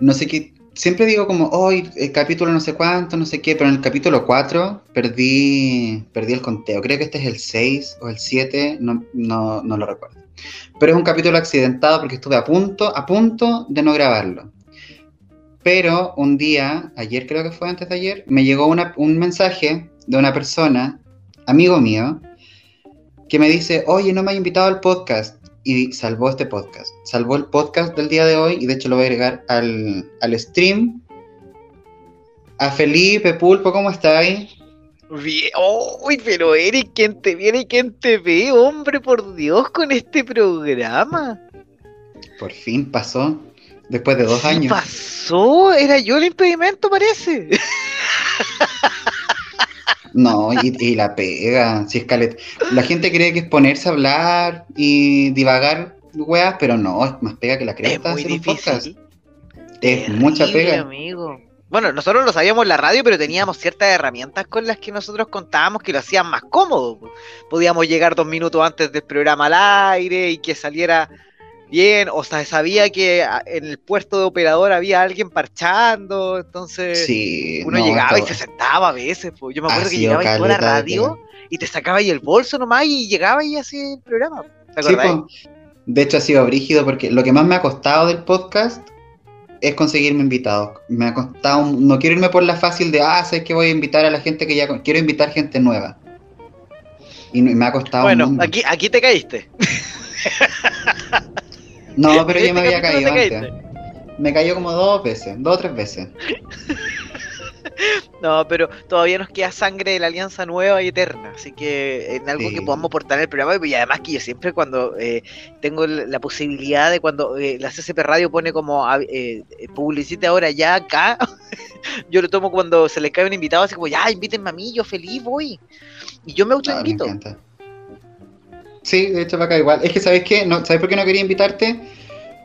No sé qué. Siempre digo como, hoy el capítulo no sé cuánto, no sé qué, pero en el capítulo 4 perdí, perdí el conteo. Creo que este es el 6 o el 7, no, no, no lo recuerdo. Pero es un capítulo accidentado porque estuve a punto, a punto de no grabarlo. Pero un día, ayer creo que fue antes de ayer, me llegó un mensaje de una persona, amigo mío, que me dice, oye, no me ha invitado al podcast. Y salvó este podcast. Salvó el podcast del día de hoy y de hecho lo voy a agregar al, al stream. A Felipe Pulpo, ¿cómo estáis? Bien, uy, pero Eric, ¿quién te viene y quién te ve, hombre, por Dios, con este programa? Por fin pasó, después de dos años. Pasó, era yo el impedimento, parece. No, y, la pega, si es La gente cree que es ponerse a hablar y divagar weas, pero no, es más pega que la cresta. Es muy difícil. Es mucha pega. amigo. Bueno, nosotros lo sabíamos en la radio, pero teníamos ciertas herramientas con las que nosotros contábamos que lo hacían más cómodo. Podíamos llegar dos minutos antes del programa al aire y que saliera bien, o sea, sabía que en el puesto de operador había alguien parchando, entonces uno llegaba y se sentaba a veces, pues. yo me acuerdo que llegaba y a la radio y te sacaba ahí el bolso nomás y llegaba y hacía el programa. ¿te de hecho ha sido brígido porque lo que más me ha costado del podcast es conseguirme invitados. Me ha costado, no quiero irme por la fácil de, ah, sé que voy a invitar a la gente que ya, quiero invitar gente nueva. Y me ha costado. Bueno, aquí, aquí te caíste. No, pero yo me había caído antes. Me cayó como dos veces, dos o tres veces. No, pero todavía nos queda sangre de la alianza nueva y eterna, así que en algo que podamos aportar en el programa, y además que yo siempre cuando eh, tengo la posibilidad de cuando eh, la CCP Radio pone como eh, publicite ahora ya acá, yo lo tomo cuando se les cae un invitado, así como ya, invítenme a mí, yo feliz voy, y yo me autoinvito. invito Sí, de hecho, para acá igual. Es que, ¿sabes qué? No, ¿Sabes por qué no quería invitarte?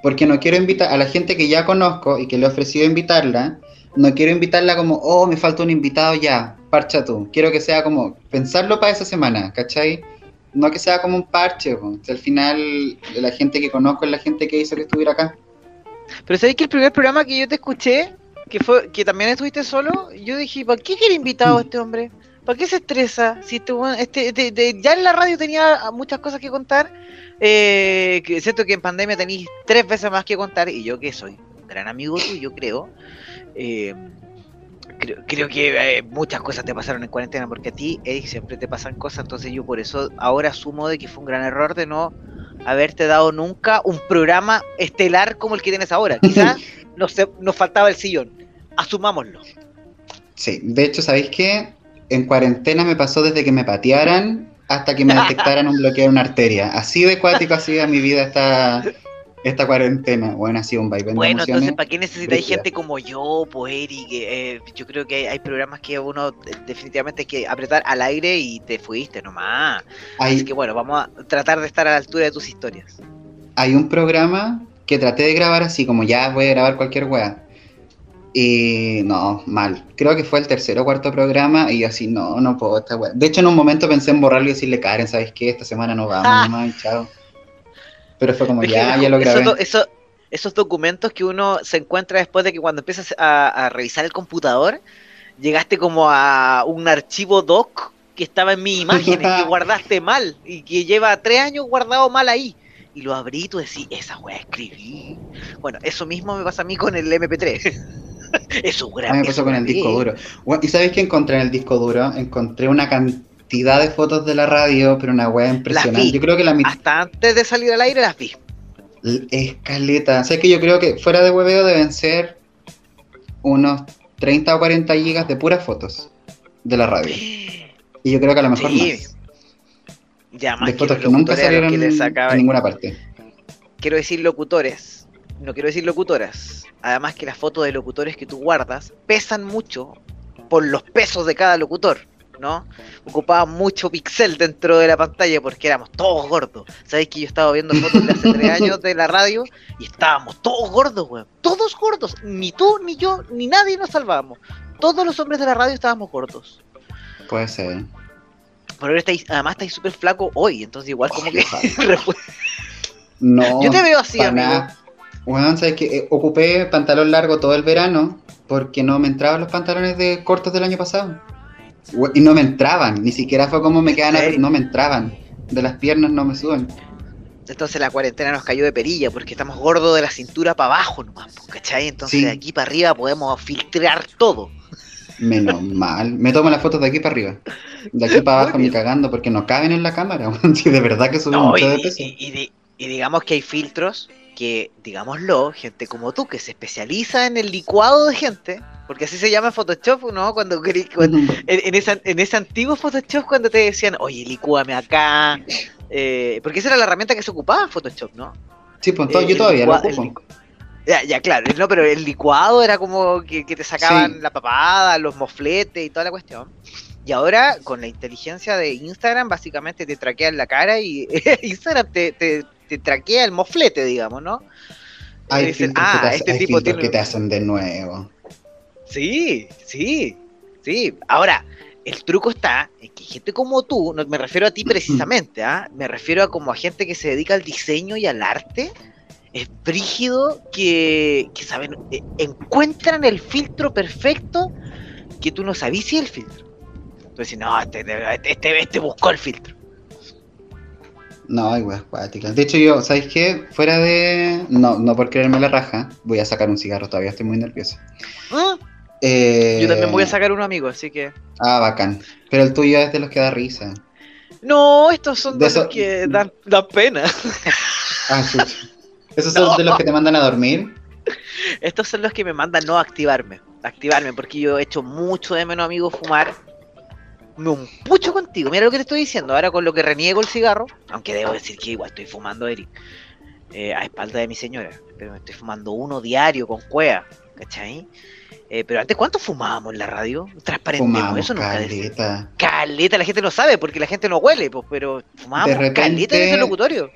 Porque no quiero invitar a la gente que ya conozco y que le he ofrecido invitarla. No quiero invitarla como, oh, me falta un invitado ya, parcha tú. Quiero que sea como pensarlo para esa semana, ¿cachai? No que sea como un parche, al final la gente que conozco es la gente que hizo que estuviera acá. Pero ¿sabes que el primer programa que yo te escuché, que fue que también estuviste solo, yo dije, ¿para qué quiere invitado a mm. este hombre? ¿Para qué se estresa? Si este, este ya en la radio tenía muchas cosas que contar. Eh, que siento que en pandemia tenéis tres veces más que contar. Y yo que soy un gran amigo tuyo, creo. Eh, creo, que eh, muchas cosas te pasaron en cuarentena. Porque a ti, Eric, siempre te pasan cosas. Entonces yo por eso ahora asumo de que fue un gran error de no haberte dado nunca un programa estelar como el que tienes ahora. Quizás nos, nos faltaba el sillón. Asumámoslo. Sí, de hecho, ¿sabéis qué? En cuarentena me pasó desde que me patearan hasta que me detectaran un bloqueo en una arteria. Así de cuático ha sido mi vida esta, esta cuarentena. Bueno, ha sido un vaivén Bueno, entonces, ¿para qué necesitáis gente como yo, pues, eh, yo creo que hay programas que uno definitivamente hay que apretar al aire y te fuiste nomás. Así que bueno, vamos a tratar de estar a la altura de tus historias. Hay un programa que traté de grabar así, como ya voy a grabar cualquier wea y no, mal. Creo que fue el tercer o cuarto programa y así, no, no puedo. Esta De hecho, en un momento pensé en borrarlo y decirle, Karen, ¿sabes qué? Esta semana no vamos, ah. chao. Pero fue como, ya, ya lo grabé. Eso, esos documentos que uno se encuentra después de que cuando empiezas a, revisar el computador, llegaste como a un archivo doc que estaba en mi imagen que guardaste mal y que lleva tres años guardado mal ahí. Y lo abrí y tú decís, esa weá escribí. Bueno, eso mismo me pasa a mí con el MP3. Eso A mí me pasó con el disco duro. ¿Y sabes qué encontré en el disco duro? Encontré una cantidad de fotos de la radio, pero una wea impresionante. Yo creo que la Hasta antes de salir al aire las vi. Escaleta. O sea, que yo creo que fuera de hueveo deben ser unos 30 o 40 gigas de puras fotos de la radio. Y yo creo que a lo mejor más. Ya, más de fotos que, nunca salieron en ninguna parte. Quiero decir locutores. No quiero decir locutoras además que las fotos de locutores que tú guardas pesan mucho por los pesos de cada locutor, ¿no? Ocupaba mucho pixel dentro de la pantalla porque éramos todos gordos. Sabéis que yo estaba viendo fotos de hace tres años de la radio y estábamos todos gordos, weón. Todos gordos. Ni tú, ni yo, ni nadie nos salvábamos. Todos los hombres de la radio estábamos gordos. Puede ser. Pero estáis, además estáis súper flaco hoy, entonces igual como que... no. Yo te veo así, amigo. Weón, sabes que eh, ocupé pantalón largo todo el verano porque no me entraban los pantalones de cortos del año pasado. Y no me entraban, ni siquiera fue como me quedan, serio? no me entraban. De las piernas no me suben. Entonces la cuarentena nos cayó de perilla porque estamos gordos de la cintura para abajo nomás, ¿cachai? Entonces Sí. de aquí para arriba podemos filtrar todo. Menos mal. Me tomo las fotos de aquí para arriba. De aquí para abajo ni cagando porque no caben en la cámara. Sí, de verdad que subí No, y, mucho de peso. y- y di- y digamos que hay filtros que, digámoslo, gente como tú, que se especializa en el licuado de gente, porque así se llama Photoshop, ¿no? Cuando, cuando- en, en esa- en ese antiguo Photoshop cuando te decían, oye, licúame acá, eh, porque esa era la herramienta que se ocupaba en Photoshop, ¿no? Sí, pues Eh, yo todavía lo ocupo. Ya, ya, claro, no, pero el licuado era como que, que te sacaban Sí. la papada, los mofletes y toda la cuestión. Y ahora, con la inteligencia de Instagram, básicamente te traquean la cara y Instagram te, te, te traquea el moflete, digamos, ¿no? Hay Dicen, ah, te, este hay tipo tiene... que te hacen de nuevo. Sí, sí, sí. Ahora, el truco está en que gente como tú, no me refiero a ti precisamente, ¿ah? me refiero a como a gente que se dedica al diseño y al arte, es brígido que, que saben, eh, encuentran el filtro perfecto que tú no sabías si el filtro. Entonces, no, este, este, este buscó el filtro. No, hay weas acuáticas. De hecho, yo, ¿sabes qué? Fuera de. No, no por creerme la raja, voy a sacar un cigarro, todavía estoy muy nervioso. Eh, Yo también voy a sacar uno, amigo, así que... Ah, bacán. Pero el tuyo es de los que da risa. No, estos son De de, los que dan, dan pena. Ah, chucha. ¿Esos son de los que te mandan a dormir? Estos son los que me mandan no activarme. Activarme, porque yo he hecho mucho de menos, amigo, fumar. Me un pucho contigo. Mira lo que te estoy diciendo. Ahora con lo que reniego el cigarro, aunque debo decir que igual estoy fumando, Eric, eh, a espalda de mi señora. Pero me estoy fumando uno diario con cueva, ¿cachai? Eh, pero antes, ¿cuánto fumábamos en la radio? Transparentemos eso, nunca caleta. Caleta, la gente no sabe porque la gente no huele, pues, pero fumábamos repente- caleta en ese locutorio.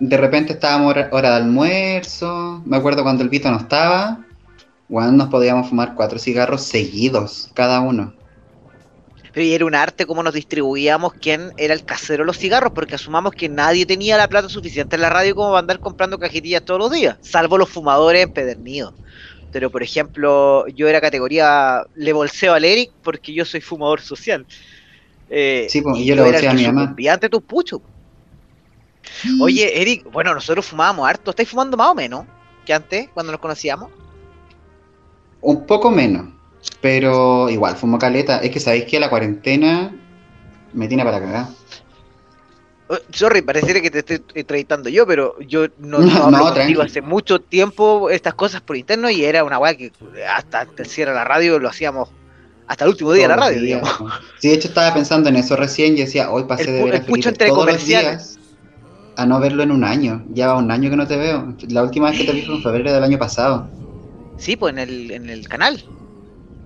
De repente estábamos hora, hora de almuerzo. Me acuerdo cuando el Vito no estaba. Bueno, nos podíamos fumar cuatro cigarros seguidos, cada uno. Pero y era un arte cómo nos distribuíamos quién era el casero de los cigarros, porque asumamos que nadie tenía la plata suficiente en la radio como para andar comprando cajetillas todos los días, salvo los fumadores empedernidos. Pero por ejemplo, yo era categoría, le bolseo al Eric porque yo soy fumador social. Eh, Sí, pues, y yo le bolseo a mi mamá. ante tus puchos. Oye, Eric, bueno, nosotros fumábamos harto. ¿Estáis fumando más o menos que antes, cuando nos conocíamos? Un poco menos. Pero igual, fumo caleta. Es que sabéis que la cuarentena me tiene para cagar. Eh, Sorry, pareciera que te estoy entrevistando yo, pero yo no, No, no hablo hace mucho tiempo estas cosas por interno y era una weá que hasta cierre de la radio lo hacíamos hasta el último día de la radio, días, digamos. Sí, de hecho estaba pensando en eso recién y decía, hoy pasé El de ver a Felipe entre todos los días a no verlo en un año. Ya va un año que no te veo. La última vez que te vi fue en febrero del año pasado. Sí, pues en el, en el canal,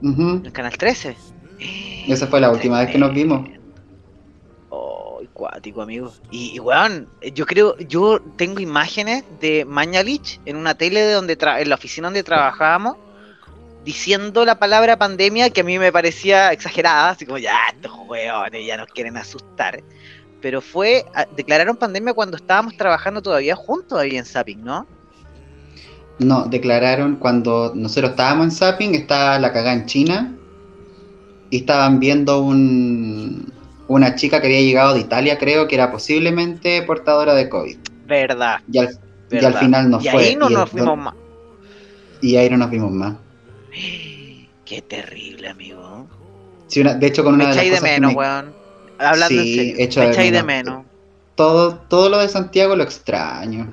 Ujú. en el canal 13. Esa fue la última vez que nos vimos. Oh, cuático, amigo. Y, y weón, yo creo, yo tengo imágenes de Mañalich en una tele de donde tra- en la oficina donde trabajábamos, diciendo la palabra pandemia que a mí me parecía exagerada, así como ya, estos weones ya nos quieren asustar. Pero fue, a- declararon pandemia cuando estábamos trabajando todavía juntos ahí en Zapping, ¿no? No, declararon cuando nosotros estábamos en Zapping, estaba la cagada en China y estaban viendo un, una chica que había llegado de Italia, creo que era posiblemente portadora de COVID. Verdad, Y al, y al verdad. final no y fue. ahí no y, nos fuimos más. y ahí no nos vimos más. Qué terrible, amigo. Sí, una- de hecho, con Me una de las de cosas que menos, me- weón. Hablando Sí, en serio. me de de menos. todo, todo lo de Santiago lo extraño.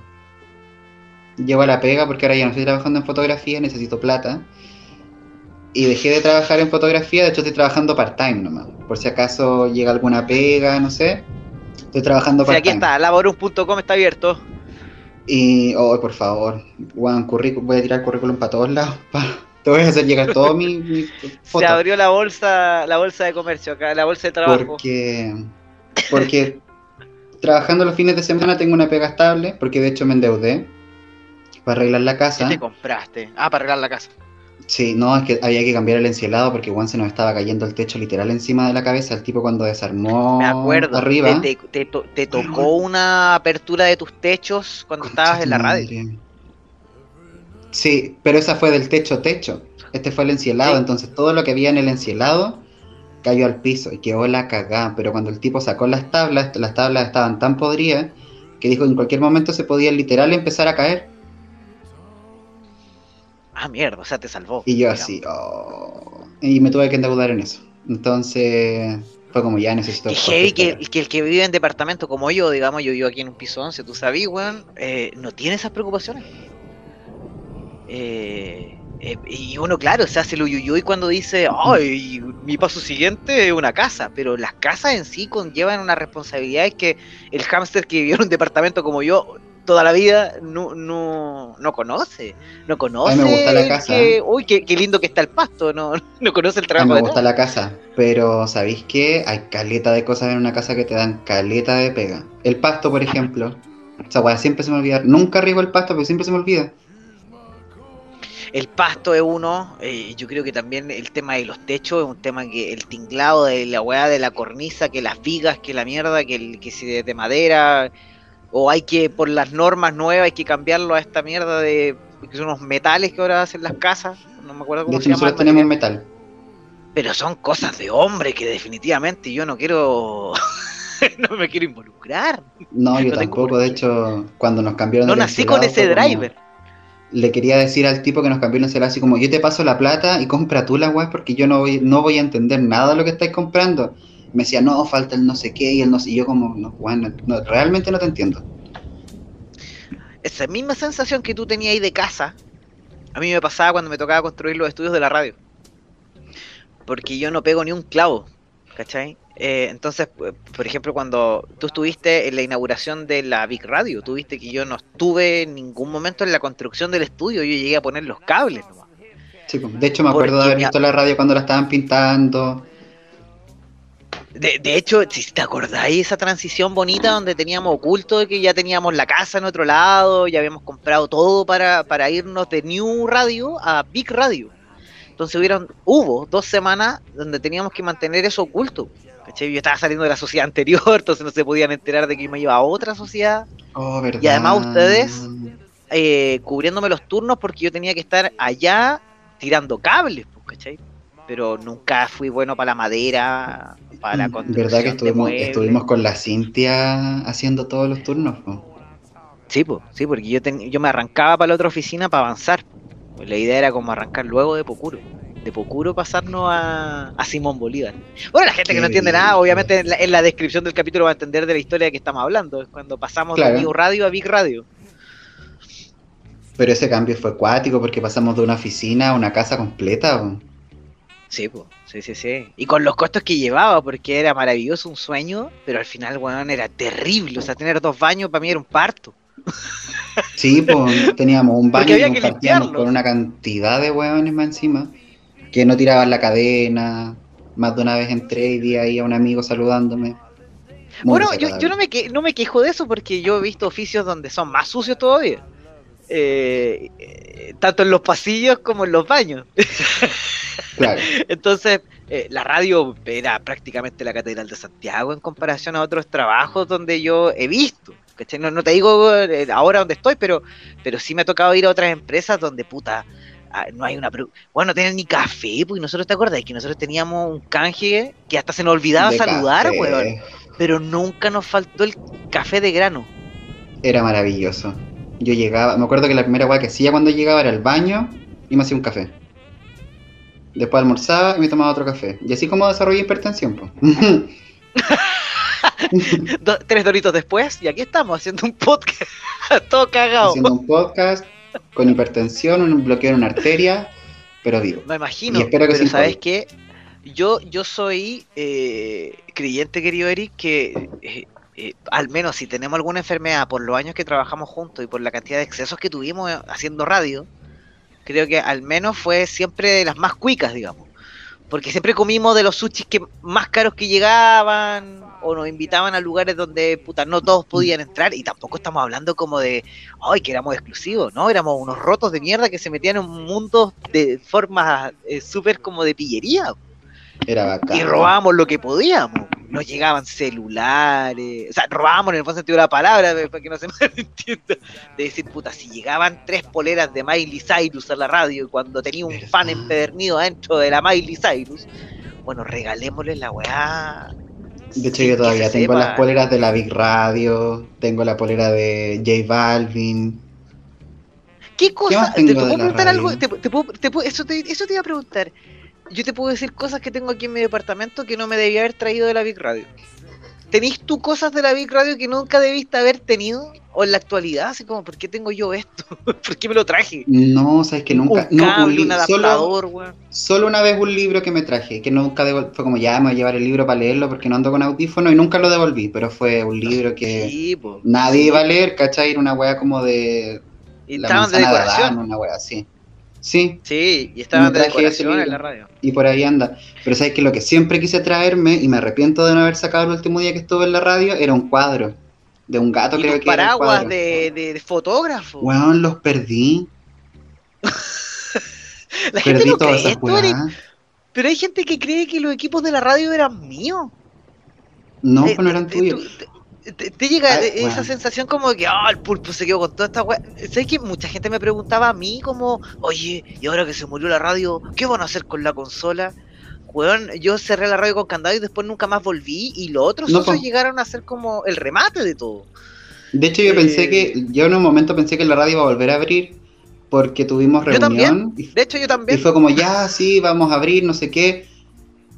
Llego a la pega porque ahora ya no estoy trabajando en fotografía, necesito plata. Y dejé de trabajar en fotografía, de hecho estoy trabajando part-time nomás. Por si acaso llega alguna pega, no sé. Estoy trabajando Sí, aquí part-time. está, laborum.com está abierto. Y, oh, por favor, currículum, voy a tirar currículum para todos lados. pa- te voy a hacer llegar todo mi, mi Se abrió la bolsa, la bolsa de comercio acá, la bolsa de trabajo. Porque, porque trabajando los fines de semana tengo una pega estable, porque de hecho me endeudé para arreglar la ¿Qué casa. te compraste? Ah, para arreglar la casa. Sí, no, es que había que cambiar el encielado porque Juan se nos estaba cayendo el techo literal encima de la cabeza. El tipo cuando desarmó Me acuerdo. arriba. Te, te- te to- te tocó una apertura de tus techos cuando estabas en la radio. Sí, pero esa fue del techo techo. Este fue el encielado, Sí. entonces todo lo que había en el encielado cayó al piso y quedó la cagada. Pero cuando el tipo sacó las tablas, las tablas estaban tan podridas que dijo que en cualquier momento se podía literal empezar a caer. Ah, mierda, o sea, te salvó. Y yo digamos. así, oh. Y me tuve que endeudar en eso. Entonces fue como ya necesito. Y heavy que, que el que vive en departamento como yo, digamos, yo vivo aquí en un piso 11, tú sabes, weón, eh, no tiene esas preocupaciones. Eh, eh, y uno, claro, se hace el uyuyuy cuando dice, ay, mi paso siguiente es una casa, pero las casas en sí conllevan una responsabilidad que el hámster que vivió en un departamento como yo toda la vida no, no, no conoce. No conoce. me gusta la casa. que- uy, qué, qué lindo que está el pasto, no, no conoce el A mí trabajo me de gusta la casa, pero ¿sabéis qué? Hay caleta de cosas en una casa que te dan caleta de pega. El pasto, por ejemplo. O sea, siempre se me olvida. Nunca riego el pasto, pero siempre se me olvida. El pasto es uno, eh, yo creo que también el tema de los techos es un tema que el tinglado de la weá de la cornisa, que las vigas, que la mierda, que, el, que si es de madera, o hay que, por las normas nuevas, hay que cambiarlo a esta mierda de que son unos metales que ahora hacen las casas, no me acuerdo De cómo hecho, se llama. nosotros tenemos metal. Pero son cosas de hombre que definitivamente yo no quiero, no me quiero involucrar. No, yo No tampoco. De hecho, cuando nos cambiaron No del nací con ese como- driver. Le quería decir al tipo que nos cambió el así como, yo te paso la plata y compra tú la weá porque yo no voy, no voy a entender nada de lo que estáis comprando. Me decía, no, falta el no sé qué y el no sé. Y yo como, no, bueno, no, realmente no te entiendo. esa misma sensación que tú tenías ahí de casa, a mí me pasaba cuando me tocaba construir los estudios de la radio. Porque yo no pego ni un clavo, ¿cachai? Eh, entonces, eh, por ejemplo, cuando tú estuviste en la inauguración de la Big Radio, tuviste que yo no estuve en ningún momento en la construcción del estudio, yo llegué a poner los cables nomás. Sí, pues, de hecho, me acuerdo de haber visto la radio cuando la estaban pintando. De, de hecho, si te acordáis esa transición bonita donde teníamos oculto de que ya teníamos la casa en otro lado, ya habíamos comprado todo para, para irnos de New Radio a Big Radio. Entonces hubieron, hubo dos semanas donde teníamos que mantener eso oculto. ¿cachai? Yo estaba saliendo de la sociedad anterior, entonces no se podían enterar de que yo me iba a otra sociedad, Oh. Y además ustedes- eh, cubriéndome los turnos porque yo tenía que estar allá tirando cables, pues, ¿cachai? Pero nunca fui bueno para la madera, para la construcción Mm, ¿Verdad que de estuvimos, con la Cintia haciendo todos los turnos? po? Sí, pues, sí, porque yo, ten- yo me arrancaba para la otra oficina para avanzar. La idea era como arrancar luego de Pocuro. De Pocuro pasarnos a, a Simón Bolívar. Bueno, la gente que no entiende nada, obviamente en la, en la descripción del capítulo va a entender de la historia que estamos hablando. Es cuando pasamos Claro. de New Radio a Big Radio. Pero ese cambio fue acuático porque pasamos de una oficina a una casa completa. po. Sí, pues, sí, sí, sí. Y con los costos que llevaba, porque era maravilloso, un sueño, pero al final, weón, era terrible. O sea, tener dos baños para mí era un parto. Sí, pues teníamos un baño había que compartíamos con una cantidad de hueones más encima que no tiraban la cadena. Más de una vez entré y vi ahí a un amigo saludándome. Muy bueno, yo, yo no, me que, no me quejo de eso porque yo he visto oficios donde son más sucios todavía. Eh, eh, tanto en los pasillos como en los baños. Claro, Entonces, eh, la radio era prácticamente la Catedral de Santiago en comparación a otros trabajos donde yo he visto. ¿cachai? No, no te digo eh, ahora donde estoy, pero, pero sí me ha tocado ir a otras empresas donde, puta, ah, no hay una... Bueno, no tienen ni café, porque nosotros, ¿te acuerdas? Que nosotros teníamos un canje que hasta se nos olvidaba de saludar, café. weón. Pero nunca nos faltó el café de grano. Era maravilloso. Yo llegaba, me acuerdo que la primera weá que hacía cuando llegaba era el baño y me hacía un café. Después almorzaba y me tomaba otro café. Y así como desarrollé hipertensión, pues. Do- tres doritos después, y aquí estamos haciendo un podcast. Todo cagado. Haciendo un podcast con hipertensión, un bloqueo en una arteria, pero vivo. Me imagino, Y espero que pero sabes qué, yo, yo soy eh, creyente, querido Eric, que eh, eh, al menos si tenemos alguna enfermedad por los años que trabajamos juntos y por la cantidad de excesos que tuvimos haciendo radio, creo que al menos fue siempre de las más cuicas, digamos. Porque siempre comimos de los sushis que más caros que llegaban, o nos invitaban a lugares donde puta, no todos podían entrar, y tampoco estamos hablando como de, ay, que éramos exclusivos, ¿no? Éramos unos rotos de mierda que se metían en un mundo de formas eh, súper como de pillería. Era bacán. Y robábamos lo que podíamos. Nos llegaban celulares. O sea, robábamos en el buen sentido de la palabra, para que no se me entienda. De decir, puta, si llegaban tres poleras de Miley Cyrus a la radio y cuando tenía un fan empedernido dentro de la Miley Cyrus, bueno, regalémosle la weá. De hecho, yo todavía tengo sepa. las poleras de la Big Radio, tengo la polera de J Balvin. ¿Qué cosa? ¿Te, puedo preguntar algo? Te, te puedo- te puedo- eso, te, eso te iba a preguntar. Yo te puedo decir cosas que tengo aquí en mi departamento que no me debía haber traído de la Big Radio. ¿Tenís tú cosas de la Big Radio que nunca debiste haber tenido? ¿O en la actualidad? Así como, ¿por qué tengo yo esto? ¿Por qué me lo traje? No, sabes que nunca. un no, cable, un solo, adaptador, weón. solo una vez un libro que me traje, que nunca devol- fue como ya me voy a llevar el libro para leerlo porque no ando con audífono y nunca lo devolví, pero fue un libro que Sí, po. nadie Sí. iba a leer, ¿cachai? Era una wea como de Y la de decoración. Adán, una wea así. Sí, Sí, y estaban Me de decoración en la radio. y por ahí anda. Pero sabes que lo que siempre quise traerme, y me arrepiento de no haber sacado el último día que estuve en la radio, era un cuadro. De un gato, Y creo tus que era paraguas cuadro. de, de, de fotógrafo. Weón, los perdí. la gente Perdí no todas cree esas weas. pero hay gente que cree que los equipos de la radio eran míos. No, Eh, pues no eran tuyos. Te, llega Ay, eh, esa bueno. sensación como de que ah, el pulpo se quedó con toda esta weá. ¿Sabes que mucha gente me preguntaba a mí como, oye, y ahora que se murió la radio, ¿qué van a hacer con la consola? Weón, yo cerré la radio con candado y después nunca más volví y los otros No, llegaron a ser como el remate de todo. De hecho, yo pensé Eh, que, yo en un momento pensé que la radio iba a volver a abrir porque tuvimos Yo reunión también. y, De hecho, yo y también. fue como, ya, sí, vamos a abrir, no sé qué.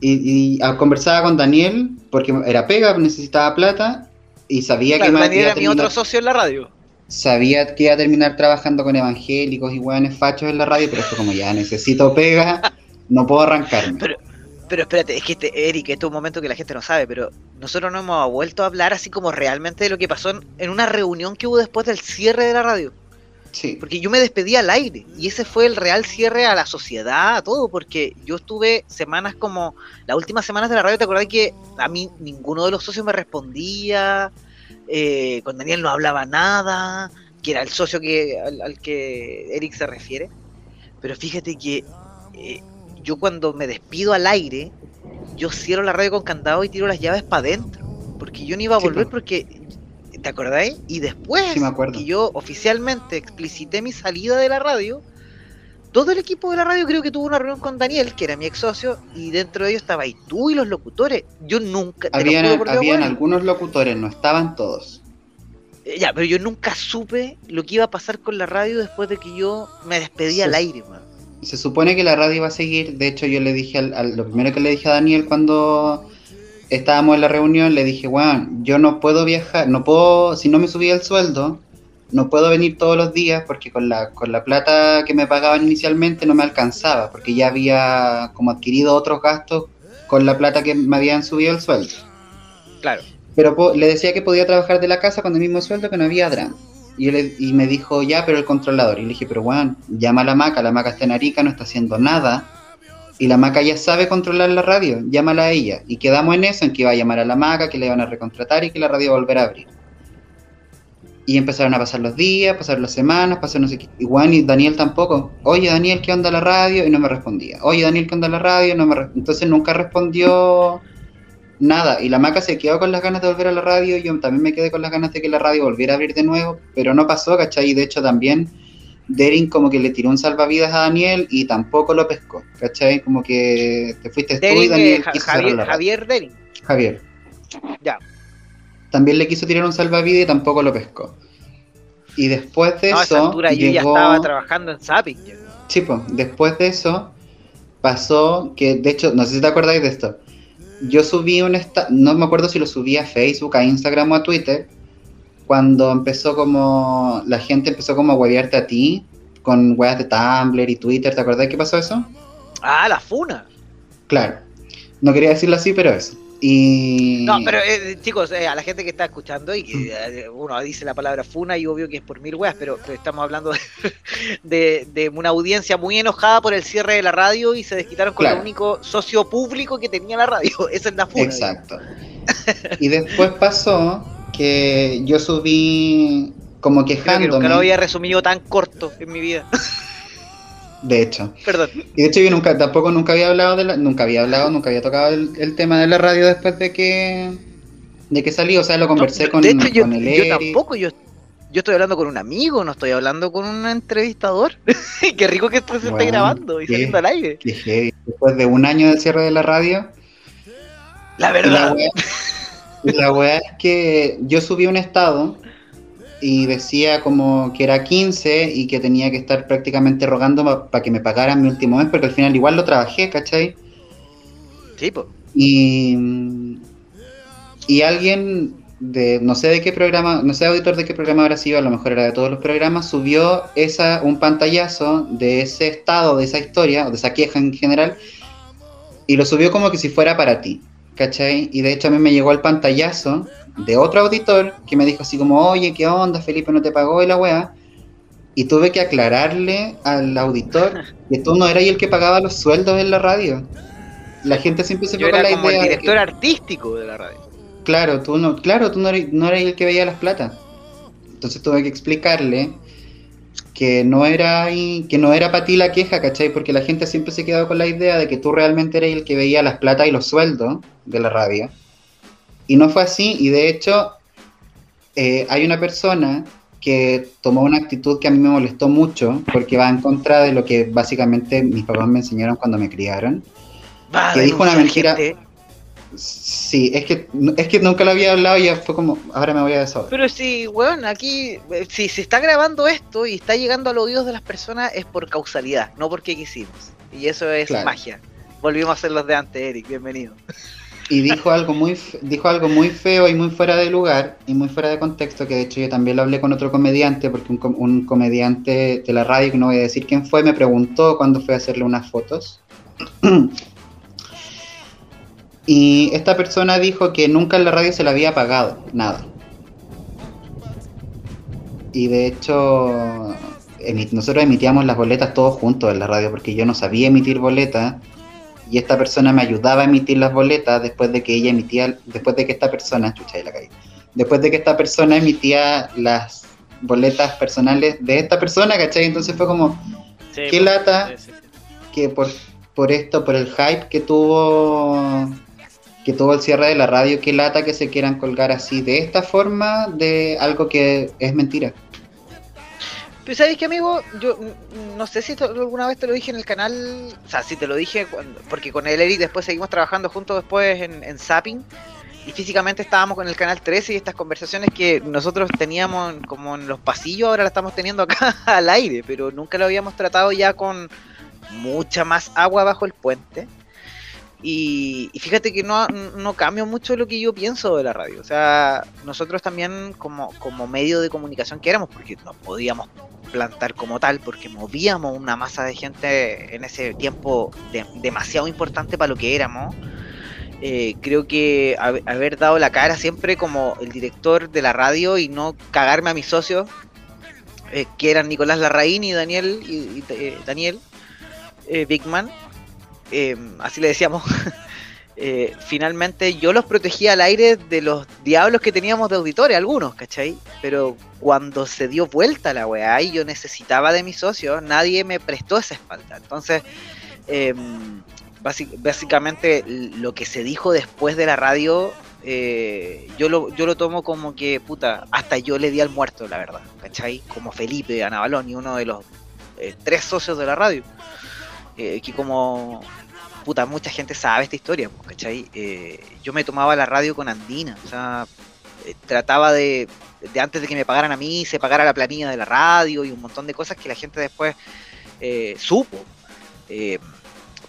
Y, y conversaba con Daniel porque era pega, necesitaba plata y sabía Claro, que ma- Daniel iba a era mi otro terminar- socio en la radio. sabía que iba a terminar trabajando con evangélicos y hueones fachos en la radio, pero fue como, ya, necesito pega, no puedo arrancarme. Pero- Pero espérate, es que este, Eric, este es un momento que la gente no sabe, pero nosotros no hemos vuelto a hablar así como realmente de lo que pasó en, en una reunión que hubo después del cierre de la radio. Sí, Porque yo me despedí al aire y ese fue el real cierre a la sociedad, a todo, porque yo estuve semanas como, las últimas semanas de la radio, ¿te acordás que a mí ninguno de los socios me respondía? Eh, con Daniel no hablaba nada, que era el socio que, al, al que Eric se refiere. Pero fíjate que eh, yo cuando me despido al aire, yo cierro la radio con candado y tiro las llaves para adentro, porque yo no iba a volver po. porque ¿Te acordáis? Y después Sí, me acuerdo. que yo oficialmente explicité mi salida de la radio, todo el equipo de la radio creo que tuvo una reunión con Daniel, que era mi ex socio, y dentro de ellos estaba y tú y los locutores. Yo nunca. te lo habían, habían algunos locutores, no estaban todos. eh, Ya, pero yo nunca supe lo que iba a pasar con la radio después de que yo me despedí Sí. al aire, weón. Se supone que la radio iba a seguir, de hecho yo le dije, al, al- lo primero que le dije a Daniel cuando estábamos en la reunión, le dije, weón, yo no puedo viajar, no puedo, si no me subía el sueldo, no puedo venir todos los días porque con la, con la plata que me pagaban inicialmente no me alcanzaba, porque ya había como adquirido otros gastos con la plata que me habían subido el sueldo. Claro. Pero le decía que podía trabajar de la casa con el mismo sueldo que no había drama. Y, le- y me dijo, ya, pero el controlador. Y le dije, pero weón, llama a la maca, la maca está en Arica, no está haciendo nada. Y la maca ya sabe controlar la radio, llámala a ella. Y quedamos en eso, en que iba a llamar a la maca, que le iban a recontratar y que la radio iba a volver a abrir. Y empezaron a pasar los días, pasar las semanas, pasar no sé qué. Juan y Daniel tampoco. Oye, Daniel, ¿qué onda la radio? Y no me respondía. Oye, Daniel, ¿qué onda la radio? No me Entonces nunca respondió nada. Y la maca se quedó con las ganas de volver a la radio. Yo también me quedé con las ganas de que la radio volviera a abrir de nuevo. Pero no pasó, ¿cachai? Y de hecho también Derin como que le tiró un salvavidas a Daniel y tampoco lo pescó, ¿cachai? Como que te fuiste tú y eh, Daniel Ja- quiso cerrar Javier, la. Javier Dering. Javier. Ya. También le quiso tirar un salvavidas y tampoco lo pescó. Y después de No, a eso. esa altura yo ya llegó- estaba trabajando en Zapping. Sí, pues, después de eso pasó que, de hecho, no sé si te acordáis de esto. Yo subí un esta no me acuerdo si lo subí a Facebook, a Instagram o a Twitter, cuando empezó como, la gente empezó como a huevearte a ti con weas de Tumblr y Twitter, ¿te acordás que pasó eso? Ah, la funa. Claro, no quería decirlo así, pero eso. Y... No, pero eh, chicos, eh, a la gente que está escuchando y que eh, uno dice la palabra funa y obvio que es por mil weas, pero, pero estamos hablando de, de- de una audiencia muy enojada por el cierre de la radio y se desquitaron con Claro. el único socio público que tenía la radio. Esa es la funa. Exacto. Y después pasó que yo subí como Creo que quejándome. nunca lo había resumido tan corto en mi vida. De hecho. Perdón. Y de hecho yo nunca, tampoco nunca había hablado de la, nunca había hablado, nunca había tocado el, tema de la radio después de que de que salí, o sea, lo conversé con, de hecho, yo, yo tampoco, yo, yo estoy hablando con un amigo, no estoy hablando con un entrevistador. qué rico que esto se esté grabando y saliendo al aire. Después de un año del cierre de la radio. La verdad. La weá es que yo subí un estado y decía como que era 15 y que tenía que estar prácticamente rogando para que me pagaran mi último mes, porque al final igual lo trabajé, ¿cachai? Sí, pues. Y, y alguien de, no sé de qué programa, no sé auditor de qué programa habrá sido, a lo mejor era de todos los programas, subió esa, un pantallazo de ese estado, de esa historia, o de esa queja en general, y lo subió como que si fuera para ti, ¿cachai? Y de hecho a mí me llegó el pantallazo de otro auditor que me dijo así como, oye, ¿qué onda? Felipe no te pagó y la weá. Y tuve que aclararle al auditor que tú no eras el que pagaba los sueldos en la radio. La gente siempre se fue con la idea. El director artístico de la radio. Claro, tú no, claro, tú no eras, no el que veía las plata. Entonces tuve que explicarle que no era que no era para ti la queja, ¿cachai? Porque la gente siempre se quedado con la idea de que tú realmente eres el que veía las plata y los sueldos de la radio. Y no fue así, y de hecho eh, hay una persona que tomó una actitud que a mí me molestó mucho, porque va en contra de lo que básicamente mis papás me enseñaron cuando me criaron. que dijo una mentira. Sí, es que, es que nunca lo había hablado y ya fue como, ahora me voy a desahogar. Pero sí, weón, aquí, eh, si se está grabando esto y está llegando a los oídos de las personas, es por causalidad, no porque quisimos. Y eso es magia. Volvimos a ser los de antes, Eric, bienvenido y dijo algo muy dijo algo muy feo y muy fuera de lugar y muy fuera de contexto que de hecho yo también lo hablé con otro comediante porque un, un comediante de la radio que no voy a decir quién fue me preguntó cuando fue a hacerle unas fotos y esta persona dijo que nunca en la radio se le había pagado nada y de hecho nosotros emitíamos las boletas todos juntos en la radio porque yo no sabía emitir boletas y esta persona me ayudaba a emitir las boletas después de que ella emitía, después de que esta persona, chucha, la caí, después de que esta persona emitía las boletas personales de esta persona, ¿cachai? Entonces fue como, qué pues, lata que por, por esto, por el hype que tuvo que tuvo el cierre de la radio, qué lata que se quieran colgar así de esta forma de algo que es mentira. Pero sabes que amigo, yo no sé si alguna vez te lo dije en el canal, o sea, si te lo dije, porque con el Eric después seguimos trabajando juntos después en, en Zapping, y físicamente estábamos con el canal 13 y estas conversaciones que nosotros teníamos como en los pasillos, ahora las estamos teniendo acá al aire, pero nunca lo habíamos tratado ya con mucha más agua bajo el puente. Y, fíjate que no, no cambia mucho lo que yo pienso de la radio. O sea, nosotros también como, como medio de comunicación que éramos, porque no podíamos plantar como tal, porque movíamos una masa de gente en ese tiempo demasiado importante para lo que éramos. Eh, creo que haber dado la cara siempre como el director de la radio y no cagarme a mis socios, eh, que eran Nicolás Larraín y Daniel, y, eh, Daniel Bigman, eh, así le decíamos, eh, finalmente yo los protegía al aire de los diablos que teníamos de auditores, algunos, ¿cachai? Pero cuando se dio vuelta la weá y yo necesitaba de mis socios, nadie me prestó esa espalda. Entonces, em, básicamente lo que se dijo después de la radio, eh, yo, lo, yo lo tomo como que, puta, hasta yo le di al muerto, la verdad, ¿cachai? Como Felipe Anabalón y uno de los tres socios de la radio. que como mucha gente sabe esta historia, pues, ¿cachai? Eh, yo me tomaba la radio con Andina, o sea, eh, trataba de, de, antes de que me pagaran a mí, se pagara la planilla de la radio y un montón de cosas que la gente después eh, supo.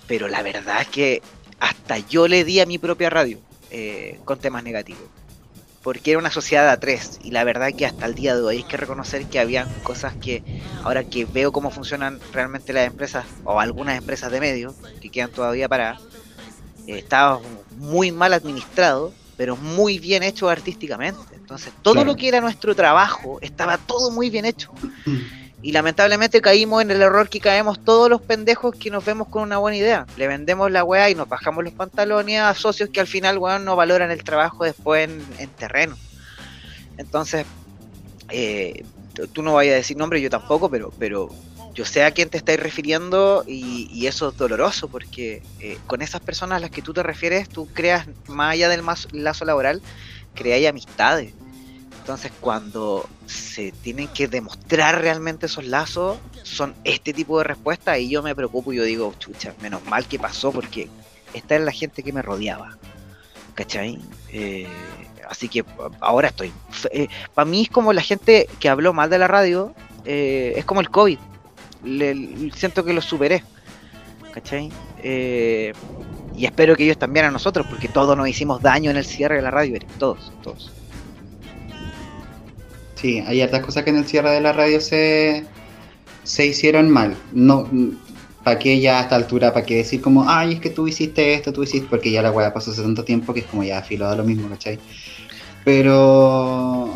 pero la verdad es que hasta yo le di a mi propia radio con temas negativos porque era una sociedad a tres y la verdad que hasta el día de hoy hay que reconocer que había cosas que ahora que veo cómo funcionan realmente las empresas o algunas empresas de medios que quedan todavía para eh, estaba muy mal administrado pero muy bien hecho artísticamente. Entonces todo lo que era nuestro trabajo estaba todo muy bien hecho Y lamentablemente caímos en el error que caemos todos los pendejos que nos vemos con una buena idea. Le vendemos la weá y nos bajamos los pantalones a socios que al final, weón, no valoran el trabajo después en, terreno. Entonces, eh, tú no vayas a decir nombre, yo tampoco, pero, pero yo sé a quién te estáis refiriendo y, eso es doloroso porque eh, con esas personas a las que tú te refieres, tú creas, más allá del lazo laboral, creáis amistades. Entonces cuando se tienen que demostrar realmente esos lazos, son este tipo de respuestas y yo me preocupo y yo digo, chucha, menos mal que pasó porque esta es la gente que me rodeaba. ¿Cachai? Eh, así que ahora estoy... Eh, para mí es como la gente que habló mal de la radio, eh, es como el COVID. siento que lo superé. ¿Cachai? y espero que ellos también a nosotros, porque todos nos hicimos daño en el cierre de la radio, todos, todos. Sí, hay otras cosas que en el cierre de la radio se, se hicieron mal. No, ¿Para qué ya a esta altura? ¿Para qué decir como, ay, es que tú hiciste esto, tú hiciste? Porque ya la weá pasó hace tanto tiempo que es como ya afilado lo mismo, ¿cachai? Pero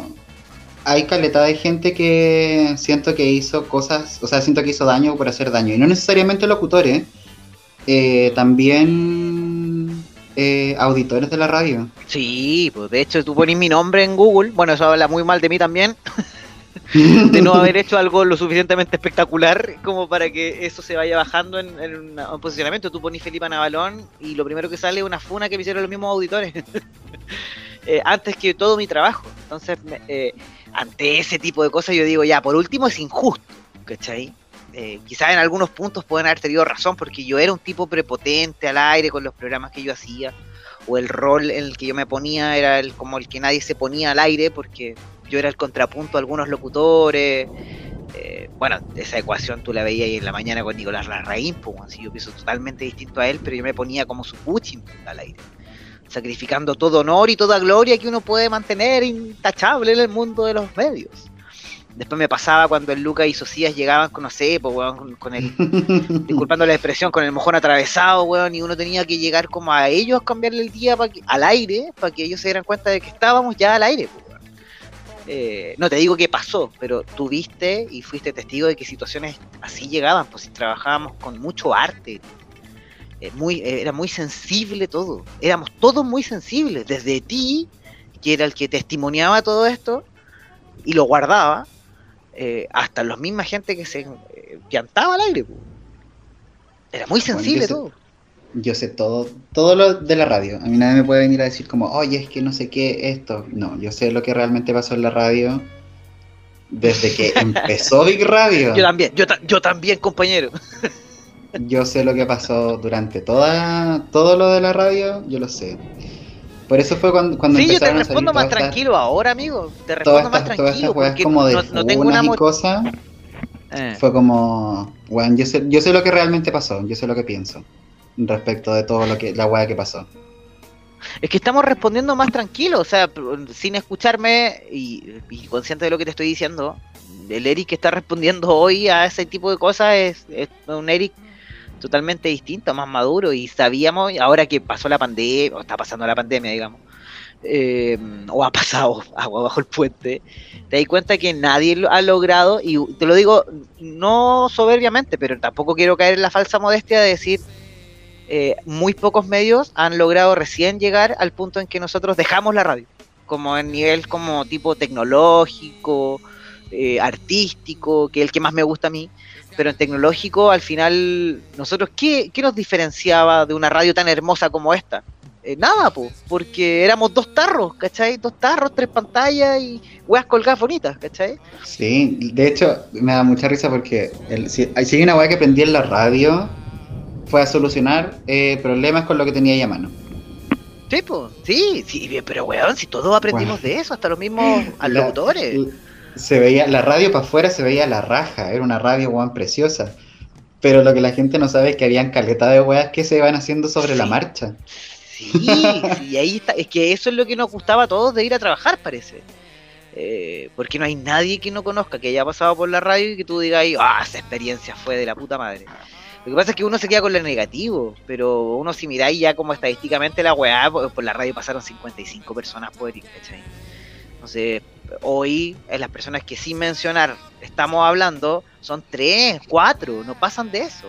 hay caleta de gente que siento que hizo cosas, o sea, siento que hizo daño por hacer daño. Y no necesariamente locutores, eh, también eh, auditores de la radio. Sí, pues de hecho tú pones mi nombre en Google, bueno, eso habla muy mal de mí también, de no haber hecho algo lo suficientemente espectacular como para que eso se vaya bajando en, un posicionamiento. Tú pones Felipe Navalón y lo primero que sale es una funa que me hicieron los mismos auditores. Eh, antes que todo mi trabajo. Entonces, eh, ante ese tipo de cosas yo digo, ya, por último es injusto, ¿cachai? Eh, quizás en algunos puntos pueden haber tenido razón porque yo era un tipo prepotente al aire con los programas que yo hacía o el rol en el que yo me ponía era el, como el que nadie se ponía al aire porque yo era el contrapunto a algunos locutores. Eh, bueno, esa ecuación tú la veías ahí en la mañana con Nicolás Larraín, pues, así yo pienso totalmente distinto a él, pero yo me ponía como su puching al aire, sacrificando todo honor y toda gloria que uno puede mantener intachable en el mundo de los medios. Después me pasaba cuando el Lucas y Socias llegaban con, no sé, con, el, disculpando la expresión, con el mojón atravesado, weón, y uno tenía que llegar como a ellos a cambiarle el día al aire, para que ellos se dieran cuenta de que estábamos ya al aire, eh, no te digo qué pasó, pero tuviste y fuiste testigo de que situaciones así llegaban, pues si trabajábamos con mucho arte, eh, muy, era muy sensible todo, éramos todos muy sensibles, desde ti, que era el que testimoniaba todo esto y lo guardaba, eh, hasta los misma gente que se eh, piantaba al aire. Era muy sensible todo. yo sé todo, todo lo de la radio. A mí nadie me puede venir a decir como, oye, es que no sé qué, esto. No, yo sé lo que realmente pasó en la radio desde que empezó Big Radio. Yo también, yo, yo también, compañero. yo sé lo que pasó durante toda, todo lo de la radio, yo lo sé. Por eso fue cuando, cuando sí, yo te respondo más tranquilo ahora, amigo. Te respondo más tranquilo. porque como de no, tengo una y cosas. Eh. Fue como, bueno, yo sé, yo sé lo que realmente pasó, yo sé lo que pienso respecto de todo lo que la weá que pasó. Es que estamos respondiendo más tranquilo, o sea, sin escucharme y, y, consciente de lo que te estoy diciendo. El Eric que está respondiendo hoy a ese tipo de cosas es, es un Eric totalmente distinto, más maduro y sabíamos, ahora que pasó la pandemia, o está pasando la pandemia, digamos, eh, o ha pasado agua bajo el puente, te das cuenta que nadie lo ha logrado, y te lo digo no soberbiamente, pero tampoco quiero caer en la falsa modestia de decir, eh, muy pocos medios han logrado recién llegar al punto en que nosotros dejamos la radio, como en nivel como tipo tecnológico, eh, artístico, que es el que más me gusta a mí, pero en tecnológico, al final, nosotros, ¿qué, nos diferenciaba de una radio tan hermosa como esta? Eh, nada, pues, porque éramos dos tarros, ¿cachai? Dos tarros, tres pantallas y weas colgadas bonitas, ¿cachai? Sí, de hecho, me da mucha risa porque si, hay una wea que prendí en la radio, fue a solucionar eh, problemas con lo que tenía ahí a mano. Sí, pues, sí, sí, pero weón, si todos aprendimos de eso, hasta los mismos locutores se veía, la radio para afuera se veía la raja, era una radio weón preciosa. Pero lo que la gente no sabe es que habían caleta de weas que se iban haciendo sobre la marcha. Sí, sí, ahí está. Es que eso es lo que nos gustaba a todos de ir a trabajar, parece. Eh, porque no hay nadie que no conozca, que haya pasado por la radio y que tú digas, ah, esa experiencia fue de la puta madre. Lo que pasa es que uno se queda con lo negativo, pero uno si miráis ya como estadísticamente la weá, por, la radio pasaron 55 personas por ir, ¿cachai? Entonces, hoy en las personas que sin mencionar estamos hablando son tres, cuatro, no pasan de eso.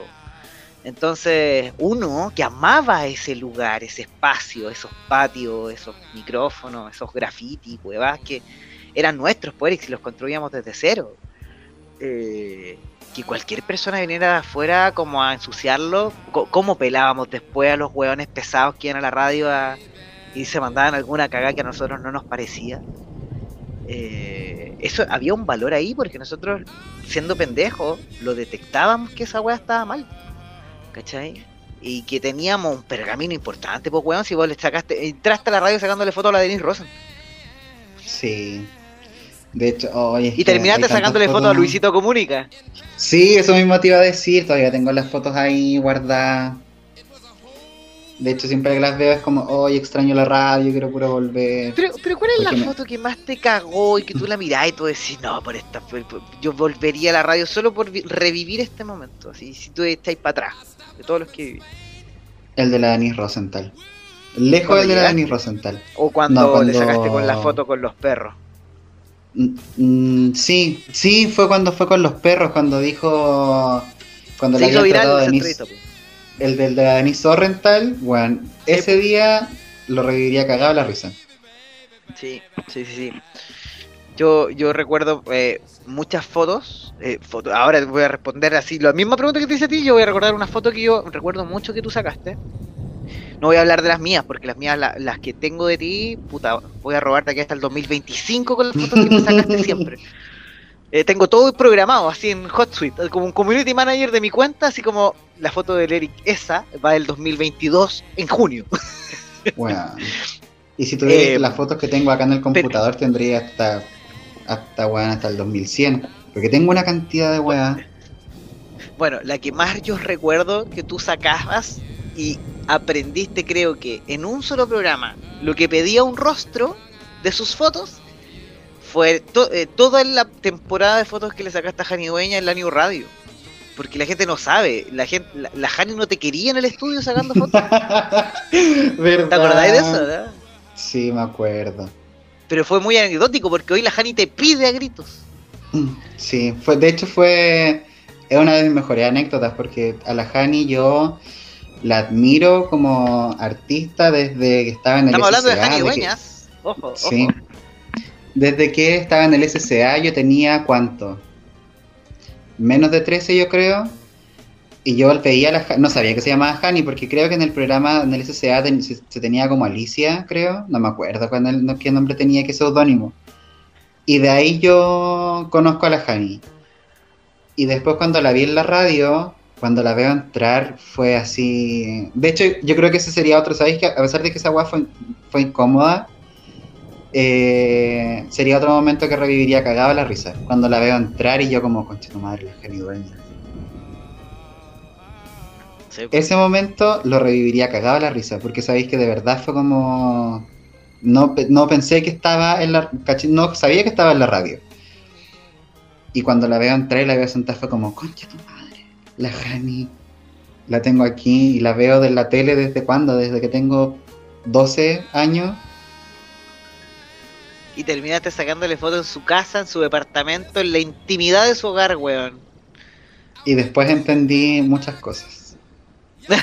Entonces, uno que amaba ese lugar, ese espacio, esos patios, esos micrófonos, esos grafitis, huevas que eran nuestros, pues, y los construíamos desde cero. Eh, que cualquier persona viniera de afuera como a ensuciarlo, cómo pelábamos después a los hueones pesados que iban a la radio y se mandaban alguna cagada que a nosotros no nos parecía. Eh, eso había un valor ahí porque nosotros, siendo pendejos, lo detectábamos que esa weá estaba mal. ¿Cachai? Y que teníamos un pergamino importante, pues weón, si vos le sacaste, entraste a la radio sacándole foto a la Denise Rosen. Sí. De hecho, Y terminaste sacándole foto a fotos- Luisito Comunica. Sí, eso mismo te iba a decir, todavía tengo las fotos ahí guardadas. De hecho, siempre que las veo es como, oye, extraño la radio, quiero puro volver. Pero, pero ¿cuál es la me- foto que más te cagó y que tú la mirás y tú decís, no, por esta por- yo volvería a la radio solo por vi- revivir este momento, así, si tú estás para atrás, de todos los que viví. El de la Denise Rosenthal. Lejos ¿Cuándo el de la? Denise Rosenthal. O cuando, No, le sacaste con la foto con los perros. Mm, mm, sí, sí, fue cuando fue con los perros, cuando dijo. Cuando le hizo habían viral tratado a esa Denise, pues. El del de la Denise Sorrental, bueno, ese día lo reviviría cagado la risa. Sí, sí, sí, sí. Yo, yo recuerdo eh, muchas fotos, eh, foto- ahora voy a responder así, la misma pregunta que te hice a ti, yo voy a recordar una foto que yo recuerdo mucho que tú sacaste. No voy a hablar de las mías, porque las mías, la- las que tengo de ti, puta, voy a robarte aquí hasta el 2025 con las fotos que me sacaste siempre. Eh, tengo todo programado, así en HotSuite, como un community manager de mi cuenta, así como la foto del Eric esa va del 2022 en junio. Bueno. Y si tuviera Eh, las fotos que tengo acá en el computador, tendría hasta, hasta, weón, hasta el 2100. Porque tengo una cantidad de weas. Bueno, la que más yo recuerdo que tú sacabas y aprendiste, creo que en un solo programa, lo que pedía un rostro de sus fotos fue to- eh, toda la temporada de fotos que le sacaste a Jani Dueña en la New Radio. Porque la gente no sabe, la gente, la, la Jani no te quería en el estudio sacando fotos. ¿Te acordáis de eso? verdad? Sí, me acuerdo. Pero fue muy anecdótico porque hoy la Jani te pide a gritos. Sí, fue, de hecho fue es una de mis mejores anécdotas porque a la Hani yo la admiro como artista desde que estaba en el Estamos hablando de Jani que- Dueñas. Ojo, Sí. ojo. Desde que estaba en el SCA yo tenía cuánto? Menos de 13 yo creo. Y yo veía la no sabía que se llamaba Hani porque creo que en el programa en el SCA se, tenía como Alicia, creo, no me acuerdo cuál no, qué nombre tenía, qué seudónimo. Y de ahí yo conozco a la Hani. Y después cuando la vi en la radio, cuando la veo entrar, fue así. De hecho, yo creo que ese sería otro, ¿sabéis? Que a pesar de que esa weá fue, fue incómoda, eh, sería otro momento que reviviría cagado la risa. Cuando la veo entrar y yo como, concha tu madre, la Hani dueña. Sí. Ese momento lo reviviría cagado la risa, porque sabéis que de verdad fue como... No, no pensé que estaba en la... No sabía que estaba en la radio. Y cuando la veo entrar y la veo sentar fue como, concha tu madre, la Hani. La tengo aquí y la veo de la tele desde cuándo, desde que tengo 12 años. Y terminaste sacándole fotos en su casa, en su departamento, en la intimidad de su hogar, weón. Y después entendí muchas cosas.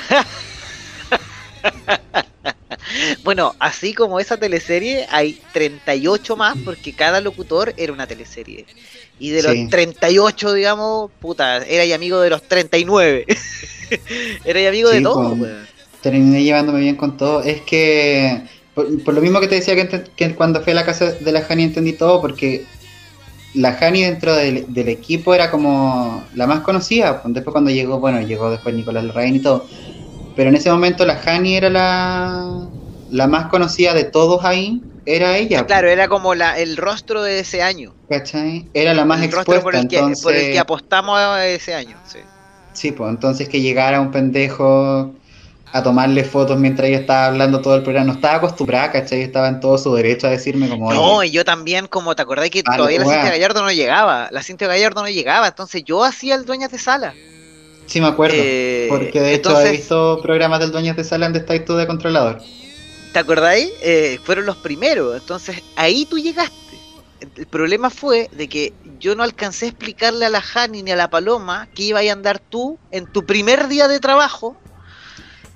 Bueno, así como esa teleserie, hay 38 más porque cada locutor era una teleserie. Y de Sí. los 38, digamos, puta, era y amigo de los 39. era y amigo de Sí, todo, pues. weón. terminé llevándome bien con todo. Es que, por, por lo mismo que te decía que, cuando fui a la casa de la Hani entendí todo, porque la Hani dentro del, del equipo era como la más conocida. pues, Después cuando llegó, bueno, llegó después Nicolás Larraín y todo. Pero en ese momento la Hani era la, la más conocida de todos ahí. Era ella. Claro, era como la, el rostro de ese año. ¿cachai? Era la más el rostro expuesta. por el, que, entonces, por el que apostamos ese año. Sí. Sí, pues entonces que llegara un pendejo a tomarle fotos mientras ella estaba hablando todo el programa. No estaba acostumbrada, ¿cachai? Estaba en todo su derecho a decirme como... No, "Oye, y yo también, como te acordás que todavía la. Cintia Gallardo no llegaba, la Cintia Gallardo no llegaba, entonces yo hacía el dueñas de sala. Sí, me acuerdo. Eh, porque de hecho he visto programas del Dueñas de Sala donde estáis tú de controlador. ¿Te acordáis? Eh, fueron los primeros, entonces ahí tú llegaste. El- El problema fue de que yo no alcancé a explicarle a la Jani ni a la Paloma que iba a andar tú en tu primer día de trabajo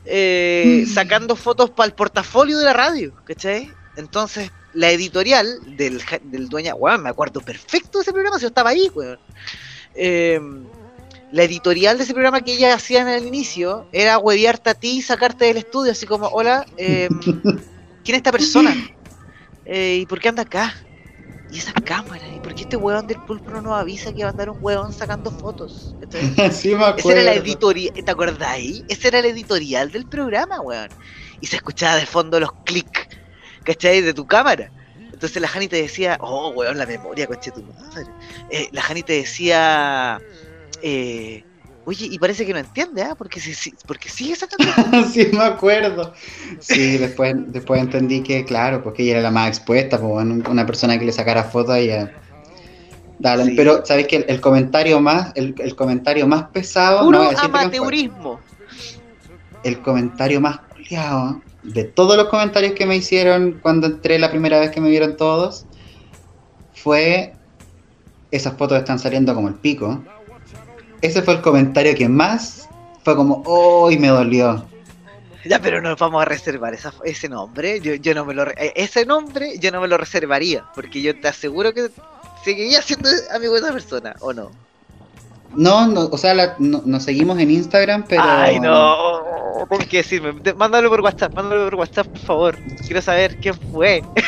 eh, Mm. sacando fotos para el portafolio de la radio, ¿cachai? Entonces la editorial del, del dueña, weón, me acuerdo perfecto de ese programa, si yo estaba ahí, weón. Eh, la editorial de ese programa que ella hacía en el inicio era hueviarte a ti y sacarte del estudio, así como, hola, eh, ¿quién es esta persona? Eh, ¿Y por qué anda acá? ¿Y esa cámara? ¿Y por qué este huevón del pulpo no nos avisa que va a andar un huevón sacando fotos? Entonces, sí, me esa era la acuerdo. editorial, ¿te acordáis? Ese era el editorial del programa, weón. Y se escuchaba de fondo los clics, ¿cachai? De tu cámara. Entonces la Jani te decía, oh, weón, la memoria, coche tu madre. Eh, la Jani te decía, eh, oye, y parece que no entiende, ¿ah? Porque, si, si- porque sigue sacando sí, me acuerdo. Sí, después, después entendí que, claro, porque ella era la más expuesta, pues bueno, una persona que le sacara fotos a ella. Dale, Sí. pero sabes que el, el comentario más, el, el comentario más pesado, no Puro fue. amateurismo. el comentario más culiado de todos los comentarios que me hicieron cuando entré la primera vez que me vieron todos fue esas fotos están saliendo como el pico. Ese fue el comentario que más fue como, ¡oh! y me dolió. Ya, pero nos vamos a reservar esa- ese nombre. Yo, yo no me lo eh, ese nombre yo no me lo reservaría, porque yo te aseguro que seguiría siendo amigo de esa persona, ¿o no? No, no o sea, la- no- nos seguimos en Instagram, pero. Ay, no. Tienes que decirme. De- Mándalo por WhatsApp, mándalo por WhatsApp, por favor. Quiero saber quién fue.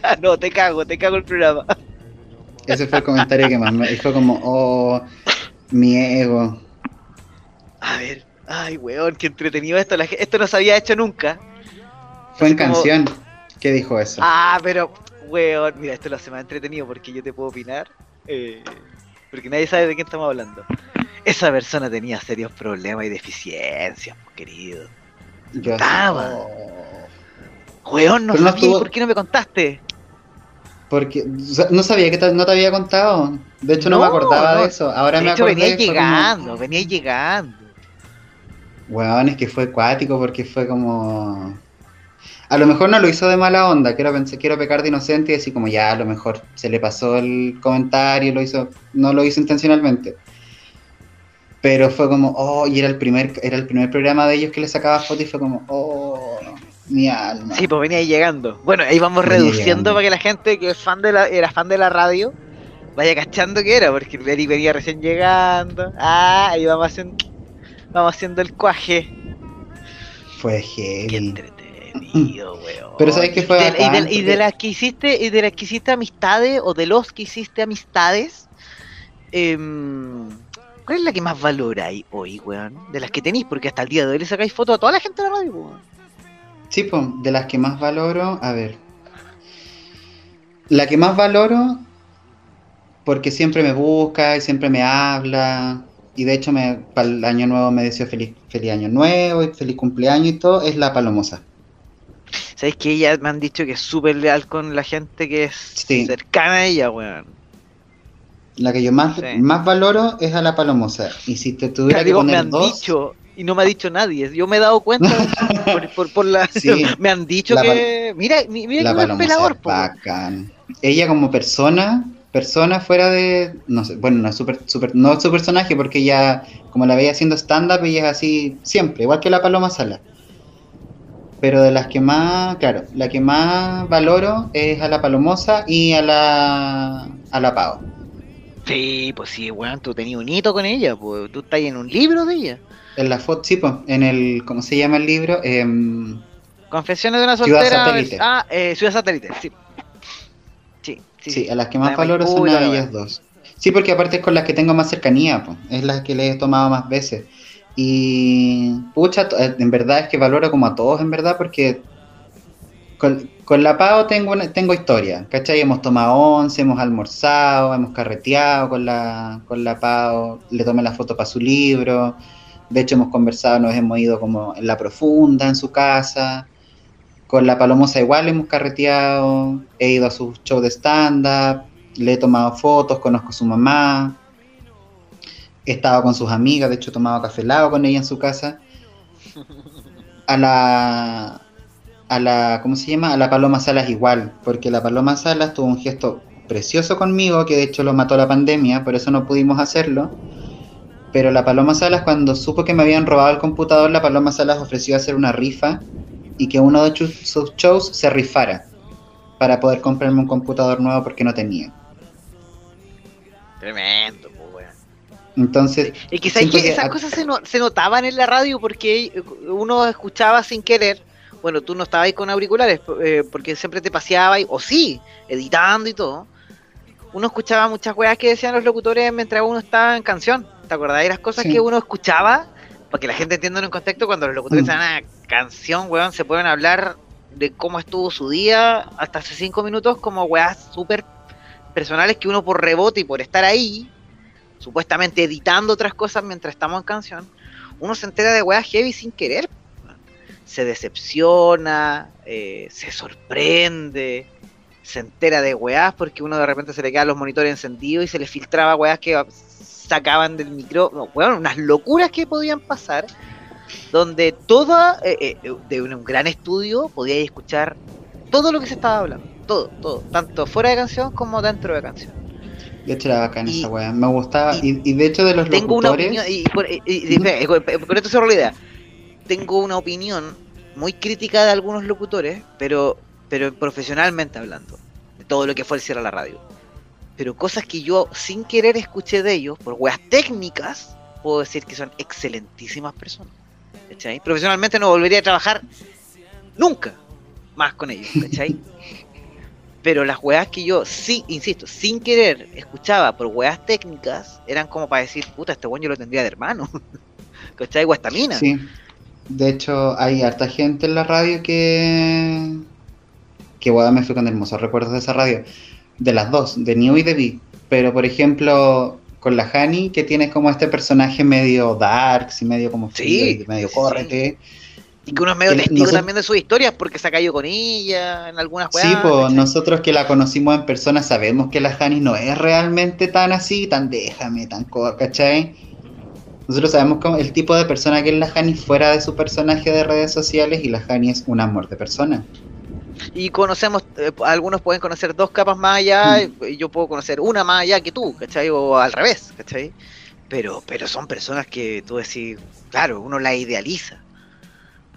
Ah, no, te cago, te cago el programa. Ese fue el comentario que más me. fue como, ¡oh! Mi ego. A ver, ay, weón, qué entretenido esto. la esto no se había hecho nunca. Fue en como- canción. ¿Qué dijo eso? Ah, pero, weón, mira, esto lo hace más entretenido porque yo te puedo opinar. eh, porque nadie sabe de quién estamos hablando. Esa persona tenía serios problemas y deficiencias, pues, querido. Yo estaba. "Oh". Weón, no Pero no sabía, estuvo- ¿por qué no me contaste? Porque no sabía que te- no te había contado. De hecho, no, No, me acordaba no. de eso. Ahora de me hecho, acordé. venía como, llegando, venía llegando. Weón, es que fue acuático porque fue como. A lo mejor no lo hizo de mala onda. Quiero, pensé, quiero pecar de inocente y decir, como ya, a lo mejor se le pasó el comentario, lo hizo, no lo hizo intencionalmente. Pero fue como, oh, y era el primer, era el primer programa de ellos que le sacaba fotos y fue como, oh, mi alma. Sí, pues venía llegando. Bueno, ahí vamos Venía reduciendo llegando. para que la gente que es fan de la, era fan de la radio vaya cachando que era, porque el venía recién llegando. Ah, ahí vamos haciendo, vamos haciendo el cuaje. Fue Qué heavy. entretenido, weón. Pero ¿sabes qué fue Y de, y de- y las que hiciste, y de las que hiciste amistades, o de los que hiciste amistades, em, ¿cuál es la que más valoráis hoy, weón? De las que tenéis, porque hasta el día de hoy le sacáis fotos a toda la gente de la radio, weón. Sí, pues, de las que más valoro, a ver. La que más valoro, porque siempre me busca y siempre me habla, y de hecho me, para el año nuevo me deseó feliz, feliz año nuevo y feliz cumpleaños y todo, es la palomosa. ¿Sabéis que ella me han dicho que es súper leal con la gente que es Sí. cercana a ella, weón? La que yo más, Sí. más valoro es a la palomosa. Y si te tuviera que Digo, me poner han dos, dicho, y no me ha dicho nadie. Yo me he dado cuenta por, por- por la. Sí. me han dicho La que. Mira, mi- mira la que pelador, es weón. bacán. Ella como persona, persona fuera de, no sé, bueno, no es su, per- su per- no su personaje porque ella, como la veía haciendo stand-up, ella es así siempre, igual que la Paloma Sala. Pero de las que más, claro, la que más valoro es a la Palomosa y a la, a la Pau. Sí, pues sí, weón, tú tenías un hito con ella, pues tú estás en un libro de ella. En la foto, sí, pues, en el, ¿cómo se llama el libro? Em, Confesiones de una Ciudad soltera. Satélite. Ah, eh, Ciudad Satélite, sí. Sí, a las que más valoro son a ellas dos. Sí, porque aparte es con las que tengo más cercanía, pues. es las que le he tomado más veces. Y, pucha, eh, en verdad es que valoro como a todos, en verdad, porque con, con la Pau tengo, una- tengo historia, ¿cachai? Hemos tomado once, hemos almorzado, hemos carreteado con la, con la Pau, le tomé la foto para su libro, de hecho hemos conversado, nos hemos ido como en la profunda, en su casa. Con la Palomosa igual hemos carreteado, he ido a sus shows de stand-up, le he tomado fotos, conozco a su mamá, he estado con sus amigas, de hecho he tomado café helado con ella en su casa. A la, a la, ¿cómo se llama? A la Paloma Salas igual, porque la Paloma Salas tuvo un gesto precioso conmigo, que de hecho lo mató la pandemia, por eso no pudimos hacerlo. Pero la Paloma Salas, cuando supo que me habían robado el computador, la Paloma Salas ofreció hacer una rifa y que uno de sus shows se rifara para poder comprarme un computador nuevo porque no tenía. Tremendo, pues, weón. Entonces. Y quizás esas cosas se, se, notaban en la radio porque uno escuchaba sin querer. Bueno, tú no estabas ahí con auriculares eh, porque siempre te paseabas, o sí, editando y todo. Uno escuchaba muchas weas que decían los locutores mientras uno estaba en canción. ¿Te acordás de las cosas que uno escuchaba? Para que la gente entienda en contexto, cuando los locutores mm. una canción, weón, se pueden hablar de cómo estuvo su día hasta hace cinco minutos como weas súper personales que uno por rebote y por estar ahí supuestamente editando otras cosas mientras estamos en canción, uno se entera de weas heavy sin querer. Se decepciona, eh, se sorprende, se entera de weas porque uno de repente se le quedan los monitores encendidos y se le filtraba weas que sacaban del micro, bueno, unas locuras que podían pasar, donde toda, eh, eh, de un, gran estudio, podíais escuchar todo lo que se estaba hablando, todo, todo, tanto fuera de canción como dentro de canción. De hecho era bacán esa weá, me gustaba. Y, de hecho de los tengo locutores... Una opinión, y, con esto cierro la idea. Tengo una opinión muy crítica de algunos locutores, pero, pero profesionalmente hablando, de todo lo que fue el cierre a la radio. Pero cosas que yo sin querer escuché de ellos, por weas técnicas, puedo decir que son excelentísimas personas. ¿Cachai? Profesionalmente no volvería a trabajar nunca más con ellos, ¿cachai? Pero las weas que yo, sí, insisto, sin querer escuchaba por weas técnicas, eran como para decir, puta, este weón yo lo tendría de hermano. ¿Cachai? Guastamina. Sí. De hecho, hay harta gente en la radio que. Que weón me fui con hermosos recuerdos de esa radio. De las dos, de New y de V. Pero por ejemplo, con la Hani, que tiene como este personaje medio darks y medio como sí, medio córrete. Y que uno es medio testigo también de sus historias porque se ha caído con ella en algunas cosas. Sí, pues nosotros que la conocimos en persona sabemos que la Hani no es realmente tan así, tan déjame, tan ¿cachai? Nosotros sabemos como el tipo de persona que es la Hani fuera de su personaje de redes sociales y la Hani es un amor de persona. Y conocemos, eh, algunos pueden conocer dos capas más allá, mm. y yo puedo conocer una más allá que tú, ¿cachai? O al revés, ¿cachai? Pero, pero son personas que tú decís, claro, uno la idealiza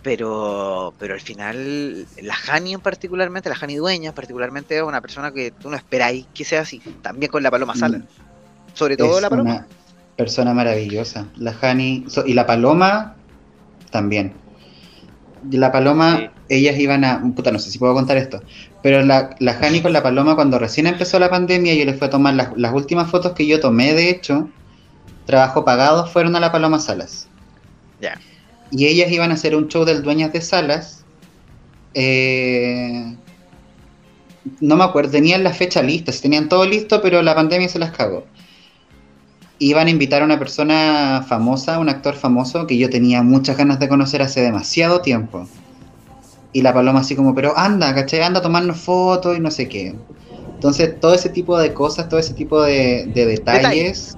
pero pero al final la Hani en particularmente, la Hani dueña particularmente es una persona que tú no esperáis que sea así, también con la Paloma Sala, mm. sobre todo la Paloma. Una persona maravillosa, la Hani y la Paloma también. La Paloma, ellas iban a, puta, no sé si puedo contar esto, pero la, la Hani con la Paloma cuando recién empezó la pandemia, yo les fui a tomar las, las últimas fotos que yo tomé, de hecho, trabajo pagado, fueron a la Paloma Salas. Ya y ellas iban a hacer un show del Dueñas de Salas. Eh, no me acuerdo, tenían la fecha lista, tenían todo listo, pero la pandemia se las cagó. Iban a invitar a una persona famosa, un actor famoso que yo tenía muchas ganas de conocer hace demasiado tiempo. Y la paloma así como, pero anda, ¿cachai? Anda a tomarnos fotos y no sé qué. Entonces, todo ese tipo de cosas, todo ese tipo de, detalles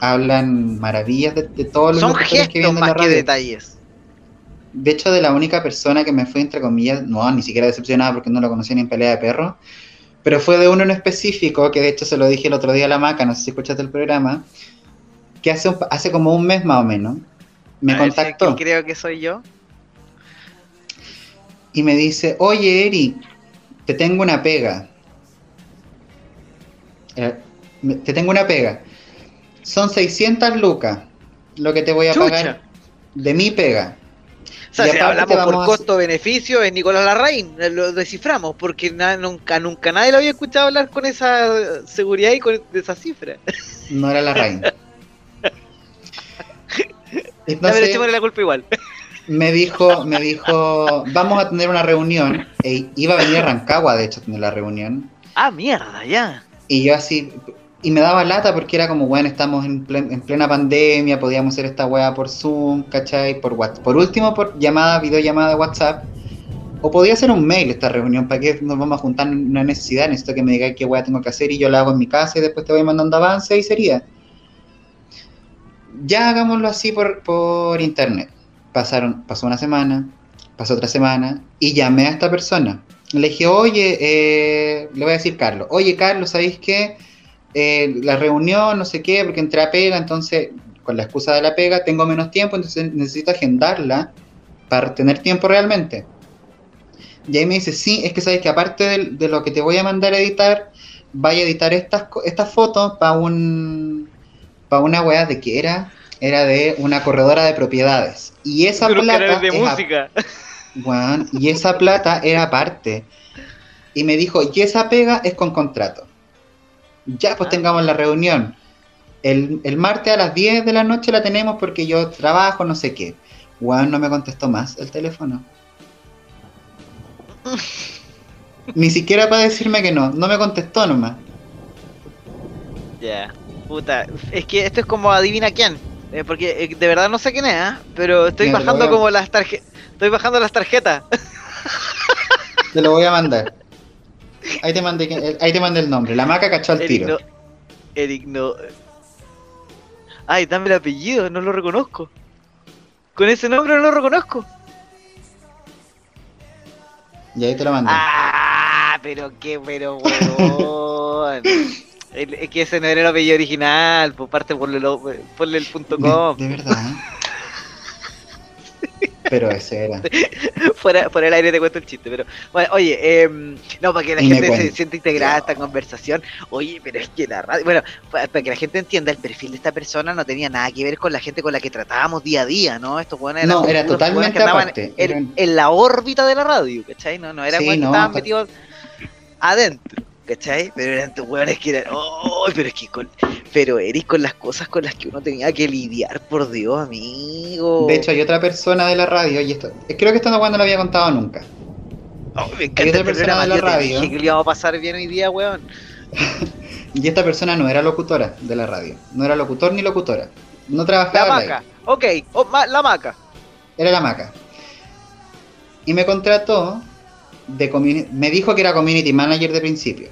hablan maravillas de, todos los Son gestos que más que detalles de hecho, de la única persona que me fue, entre comillas, no, ni siquiera decepcionada porque no lo conocía ni en pelea de perro, pero fue de uno en específico, que de hecho se lo dije el otro día a la maca, no sé si escuchaste el programa, que hace, hace como un mes más o menos, me contactó. creo que soy yo. Y me dice, oye Eric, te tengo una pega. Eh, te tengo una pega. Son 600 lucas lo que te voy a pagar de mi pega. O sea, si hablamos por costo-beneficio, es Nicolás Larraín, lo desciframos, porque nunca, nunca nadie lo había escuchado hablar con esa seguridad y con esa cifra. No era Larraín. Entonces, la culpa igual. Me dijo, me dijo, vamos a tener una reunión. E iba a venir a Rancagua, de hecho, a tener la reunión. Ah, mierda, ya. Y yo así, y me daba lata porque era como, bueno, estamos en, plena pandemia, podíamos hacer esta weá por Zoom, ¿cachai? Por, WhatsApp. por último, por llamada, videollamada de WhatsApp. O podía ser un mail esta reunión, ¿para qué nos vamos a juntar en una necesidad? Necesito que me digáis qué weá tengo que hacer y yo la hago en mi casa y después te voy mandando avance y sería. Ya hagámoslo así por, por internet. Pasaron, pasó una semana, pasó otra semana y llamé a esta persona. Le dije, oye, eh, le voy a decir Carlos, oye Carlos, ¿sabéis qué? Eh, la reunión, no sé qué, porque entré a pega, entonces con la excusa de la pega tengo menos tiempo, entonces necesito agendarla para tener tiempo realmente. Y ahí me dice, sí, es que sabes que aparte de, lo que te voy a mandar a editar, vaya a editar estas, estas fotos para un para una weá de que era, era de una corredora de propiedades. Y esa plata. de es a- y esa plata era aparte. Y me dijo, y esa pega es con contrato. Ya, pues Ah. tengamos la reunión. El, el martes a las 10 de la noche la tenemos porque yo trabajo, no sé qué. Weón, no me contestó más el teléfono. Ni siquiera para decirme que no, no me contestó nomás. Ya, puta. Es que esto es como adivina quién. eh, porque eh, de verdad no sé quién es, ¿ah? pero estoy Mira, bajando como las tarjetas. Estoy bajando las tarjetas. Te lo voy a mandar. Ahí te mandé, ahí te mandé el nombre. La maca cachó al tiro. no. Eric no. Ay, dame el apellido, no lo reconozco. Con ese nombre no lo reconozco. Y ahí te lo mandé. Ah, pero qué, pero weón. El- Es que ese no era el apellido original, por parte ponle, lo- ponle el punto com. de verdad. Pero ese era. fuera, fuera del aire te cuento el chiste, pero bueno, oye, em, no, para que la Y gente se sienta integrada a esta conversación, oye, pero es que la radio, bueno, pa- para, que la gente entienda, el perfil de esta persona no tenía nada que ver con la gente con la que tratábamos día a día, ¿no? Estos buenos eran No, era totalmente buenos que andaban aparte, En, la órbita de la radio, ¿cachai? No, no eran Sí, que no, estaban metidos adentro. ¿Cachai? Pero eran tus hueones que eran. ¡Oh! Pero es que con. Pero Eric, con las cosas con las que uno tenía que lidiar, por Dios, amigo. De hecho, hay otra persona de la radio, y esto, creo que esto no cuando lo había contado nunca. Oh, me Hay encanta otra persona de la radio. dije que le íbamos a pasar bien hoy día, weón. Y esta persona no era locutora de la radio. No era locutor ni locutora. No trabajaba la maca. Ok, oh, ma- la maca. Era la maca. Y me contrató de me dijo que era community manager de principio.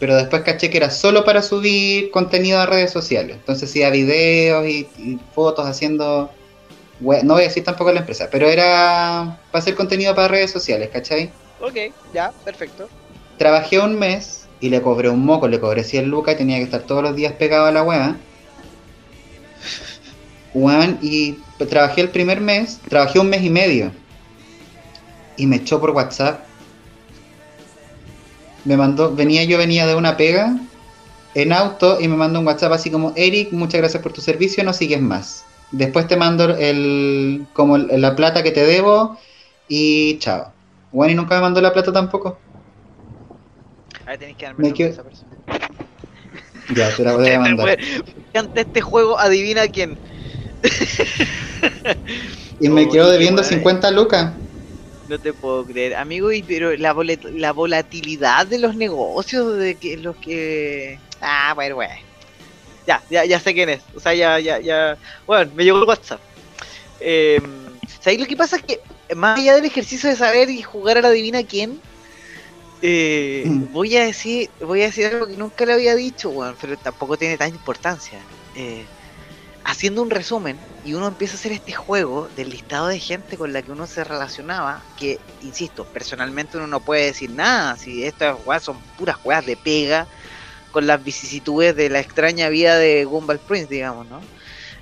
Pero después caché que era solo para subir contenido a redes sociales. Entonces hacía videos y, y fotos haciendo. No voy a decir tampoco la empresa, pero era para hacer contenido para redes sociales, ¿cachai? Ok, ya, perfecto. Trabajé un mes y le cobré un moco, le cobré 100 lucas y tenía que estar todos los días pegado a la wea. Weón, y trabajé el primer mes, trabajé un mes y medio. Y me echó por WhatsApp. Me mandó, venía, yo venía de una pega en auto y me mandó un WhatsApp así como, Eric, muchas gracias por tu servicio, no sigues más. Después te mando el, como el- la plata que te debo y chao. Bueno, y nunca me mandó la plata tampoco. Ahí tenéis que darme quedo- esa persona. Ya, te la voy a mandar. Ante este juego, adivina quién. Y me quedo debiendo buena. 50 lucas. No te puedo creer, amigo, y pero la, volet- la volatilidad de los negocios, de que los que... Ah, bueno, bueno. Ya, ya, ya sé quién es. O sea, ya, ya, ya... Bueno, me llegó el WhatsApp. Eh, ¿Sabéis lo que pasa? Es que más allá del ejercicio de saber y jugar a la adivina quién, eh, Mm. voy a decir voy a decir algo que nunca le había dicho, weón, pero tampoco tiene tanta importancia. Eh, haciendo un resumen y uno empieza a hacer este juego del listado de gente con la que uno se relacionaba, que, insisto, personalmente uno no puede decir nada, si estas weas son puras weas de pega con las vicisitudes de la extraña vida de Gumball Prince, digamos, ¿no?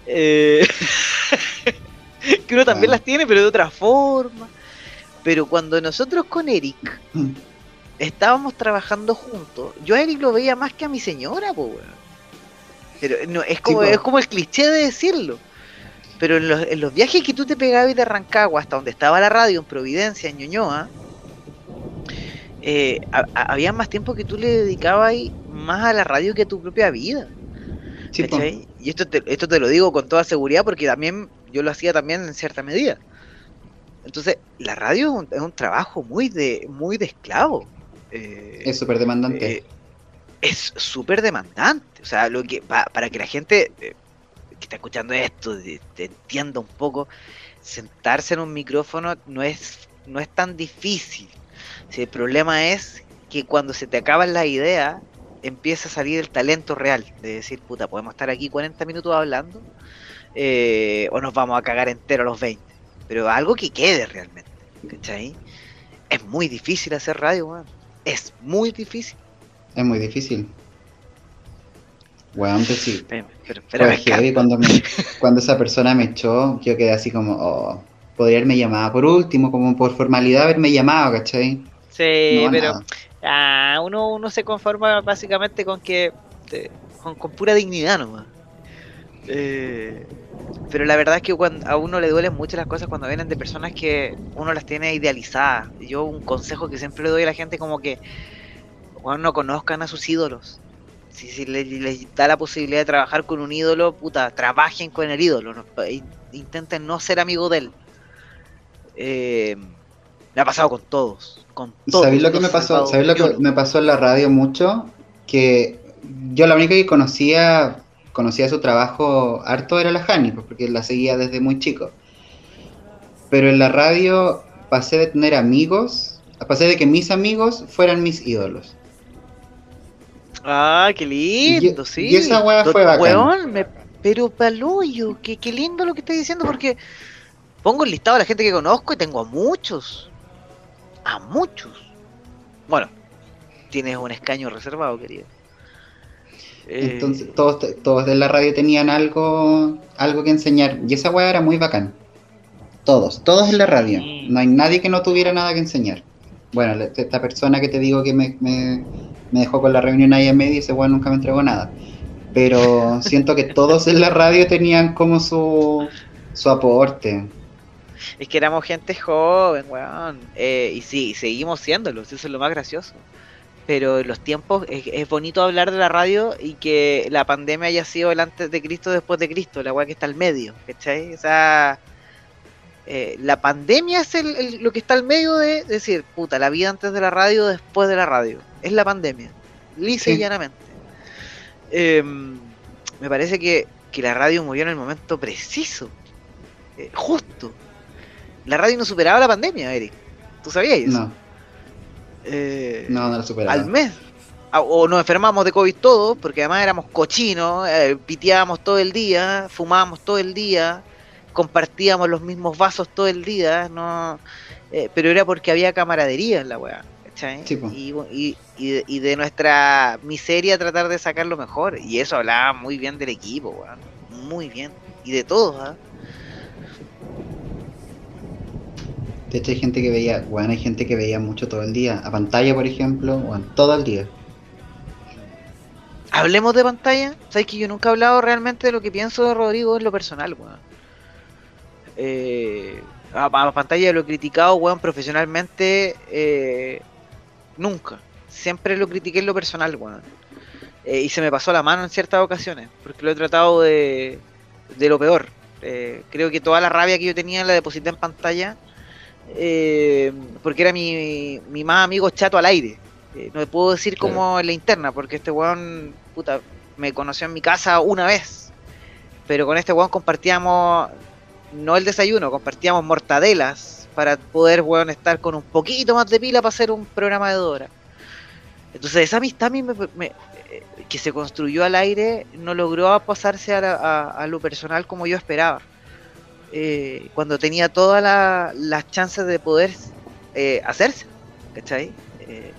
Eh, que uno también Ah. las tiene, pero de otra forma. Pero cuando nosotros con Eric Mm. estábamos trabajando juntos, yo a Eric lo veía más que a mi señora, weón. Pero no, es como, es como el cliché de decirlo. Pero en los, en los viajes que tú te pegabas de Rancagua hasta donde estaba la radio, en Providencia, en Ñuñoa, eh, ha- ha- había más tiempo que tú le dedicabas más a la radio que a tu propia vida. Sí. Y esto te, esto te lo digo con toda seguridad porque también yo lo hacía también en cierta medida. Entonces, la radio es un, es un trabajo muy de, muy de esclavo. Eh, es súper demandante. eh, es súper demandante. O sea, lo que pa- para que la gente eh, que está escuchando esto entienda un poco, sentarse en un micrófono no es, no es tan difícil. Si el problema es que cuando se te acaban las ideas, empieza a salir el talento real. De decir, puta, podemos estar aquí 40 minutos hablando, eh, o nos vamos a cagar entero a los 20. Pero algo que quede realmente. ¿Cachai? Es muy difícil hacer radio, weón. Es muy difícil. Es muy difícil. Weón, pues sí. Pero, pero, pero heavy cuando, me- cuando esa persona me echó, yo quedé así como, oh, podría haberme llamado por último, como por formalidad haberme llamado, ¿cachai? Sí, No, pero ah, uno, uno se conforma básicamente con que te- con, con pura dignidad nomás. Eh, pero la verdad es que a uno le duelen mucho las cosas cuando vienen de personas que uno las tiene idealizadas. Yo un consejo que siempre le doy a la gente como que cuando no conozcan a sus ídolos. Si, les, da la posibilidad de trabajar con un ídolo, puta, trabajen con el ídolo. intenten no ser amigo de él. Eh, me ha pasado con todos. Con todos ¿Sabéis lo que me pasó? ¿Sabéis lo que me pasó en la radio mucho? Que yo la única que conocía conocía su trabajo harto era la Hani, pues, porque la seguía desde muy chico. Pero en la radio pasé de tener amigos, pasé de que mis amigos fueran mis ídolos. Ah, qué lindo, sí. Y esa weá fue bacán. me, pero paloyo, qué, qué lindo lo que estás diciendo, porque pongo el listado a la gente que conozco y tengo a muchos. A muchos. Bueno, tienes un escaño reservado, querido. Entonces todos, todos de la radio tenían algo, algo que enseñar. Y esa weá era muy bacán. Todos, todos en la radio. No hay nadie que no tuviera nada que enseñar. Bueno, esta persona que te digo que me, me, dejó con la reunión ahí en medio, ese weá nunca me entregó nada. Pero siento que todos en la radio tenían como su, su aporte. Es que éramos gente joven, weón. Eh, y sí, seguimos siéndolo, eso es lo más gracioso pero los tiempos es, bonito hablar de la radio y que la pandemia haya sido el antes de Cristo después de Cristo, la weá que está al medio, ¿cachai? O sea, eh, la pandemia es el, lo que está al medio de decir, puta, la vida antes de la radio, después de la radio. Es la pandemia, lisa y llanamente. Em, me parece que, la radio murió en el momento preciso, eh, justo. La radio no superaba la pandemia, Eric. ¿Tú sabías eso? No. Eh, no, no lo Al mes. Ah, o nos enfermamos de COVID todos, porque además éramos cochinos, eh, piteábamos todo el día, fumábamos todo el día, compartíamos los mismos vasos todo el día, no eh, pero era porque había camaradería en la weá. y, y, de nuestra miseria tratar de sacar lo mejor. Y eso hablaba muy bien del equipo, weón. Muy bien. Y de todos, ¿ah? De hecho hay gente que veía, bueno, hay gente que veía mucho todo el día, a pantalla por ejemplo, bueno, todo el día. Hablemos de pantalla, sabes que yo nunca he hablado realmente de lo que pienso de Rodrigo en lo personal, weón. Eh, a, pantalla lo he criticado, weón, profesionalmente, eh, nunca. Siempre lo critiqué en lo personal, weón. Eh, y se me pasó la mano en ciertas ocasiones, porque lo he tratado de, de lo peor. Creo que toda la rabia que yo tenía la deposité en pantalla porque era mi, mi, más amigo chato al aire. No puedo decir como en la interna, porque este weón, puta, me conoció en mi casa una vez. Pero con este weón compartíamos, no el desayuno, compartíamos mortadelas para poder, estar con un poquito más de pila para hacer un programa de Dora. Entonces esa amistad a mí me, eh, que se construyó al aire no logró pasarse a lo personal como yo esperaba. Eh, cuando tenía todas las chances de poder eh, hacerse, ¿cachai? Eh,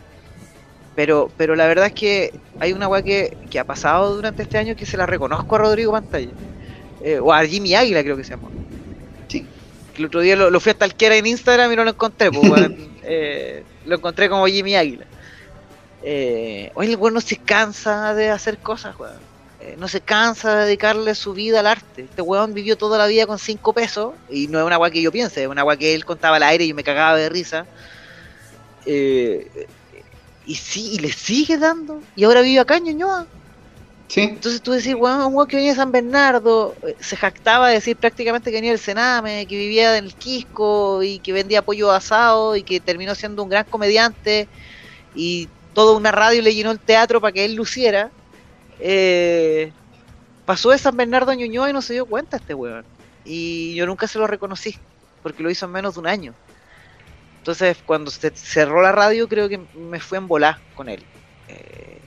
pero, pero la verdad es que hay una weá que, ha pasado durante este año que se la reconozco a Rodrigo Pantalla, o a Jimmy Águila creo que se llama. El otro día lo, fui a talquera en Instagram y no lo encontré, pues, lo encontré como Jimmy Águila. hoy el weón no se cansa de hacer cosas, weón. Eh, no se cansa de dedicarle su vida al arte. Este weón vivió toda la vida con cinco pesos, y no es una agua que yo piense, es una agua que él contaba al aire y yo me cagaba de risa. Eh, y sí, y le sigue dando, y ahora vive acá en Ñuñoa. Entonces tú decís, weón, un que venía de San Bernardo, eh, se jactaba de decir prácticamente que venía del Sename, que vivía en el Quisco y que vendía pollo asado y que terminó siendo un gran comediante y toda una radio le llenó el teatro para que él luciera eh, pasó de San Bernardo a Ñuñoa y no se dio cuenta este weón. Y yo nunca se lo reconocí, porque lo hizo en menos de un año. Entonces, cuando se cerró la radio, creo que me fui en volar con él. Eh,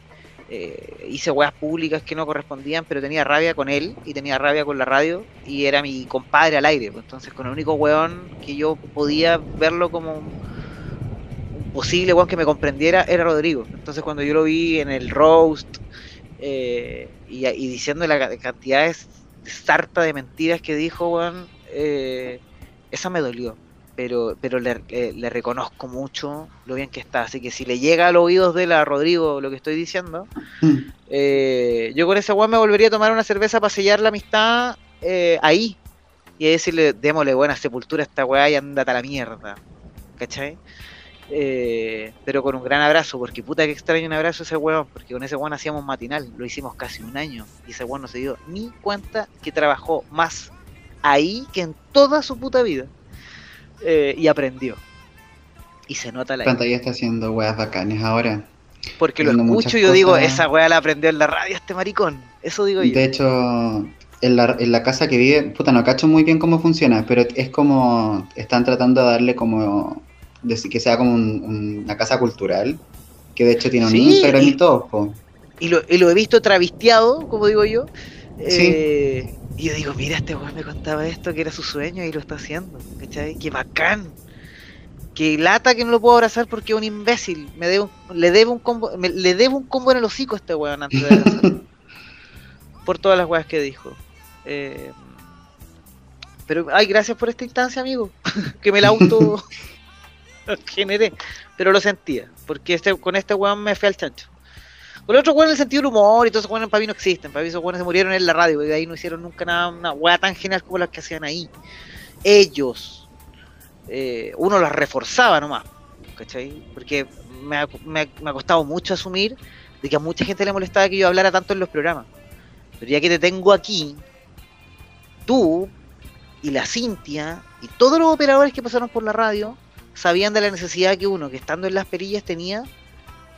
eh, hice weas públicas que no correspondían, pero tenía rabia con él y tenía rabia con la radio y era mi compadre al aire. Pues. Entonces, con el único weón que yo podía verlo como posible weón que me comprendiera era Rodrigo. Entonces, cuando yo lo vi en el roast, eh, y, diciendo la cantidad de sarta de mentiras que dijo, Juan, eh, esa me dolió. Pero, pero le, le, reconozco mucho lo bien que está. Así que si le llega a los oídos de la Rodrigo lo que estoy diciendo, mm. Eh, yo con ese weón me volvería a tomar una cerveza para sellar la amistad eh, ahí. Y decirle, démosle buena sepultura a esta weá y andate a la mierda. ¿Cachai? Eh, pero con un gran abrazo, porque puta que extraño un abrazo a ese weón, porque con ese weón hacíamos matinal, lo hicimos casi un año, y ese weón no se dio ni cuenta que trabajó más ahí que en toda su puta vida. Eh, y aprendió. Y se nota la... Pantalla está haciendo weas bacanes ahora. Porque lo escucho y yo digo, cosas. esa weá la aprendió en la radio este maricón. Eso digo yo. De hecho, en la, en la casa que vive, puta, no cacho muy bien cómo funciona, pero es como, están tratando de darle como, decir que sea como un- un- una casa cultural, que de hecho tiene un Sí, Instagram y, y- todo, po. y lo, y lo he visto travisteado, como digo yo. Sí. Eh, y yo digo, mira, este weón me contaba esto, que era su sueño y lo está haciendo. ¿Cachai? Qué bacán. Qué lata que no lo puedo abrazar porque es un imbécil. Me debe un- le debe un combo, me- le debo un combo en el hocico a este weón antes de abrazarlo. por todas las weas que dijo. Eh, pero, ay, gracias por esta instancia, amigo. que me la auto generé. Pero lo sentía. Porque este, con este weón me fui al chancho. Con el otro weón el sentido del humor y todos esos weones para mí no existen. Para esos weones se murieron en la radio y de ahí no hicieron nunca nada, una wea tan genial como las que hacían ahí. Ellos, eh, uno las reforzaba nomás, ¿cachai? Porque me ha- me ha costado mucho asumir de que a mucha gente le molestaba que yo hablara tanto en los programas. Pero ya que te tengo aquí, tú y la Cintia y todos los operadores que pasaron por la radio sabían de la necesidad que uno, que estando en las perillas, tenía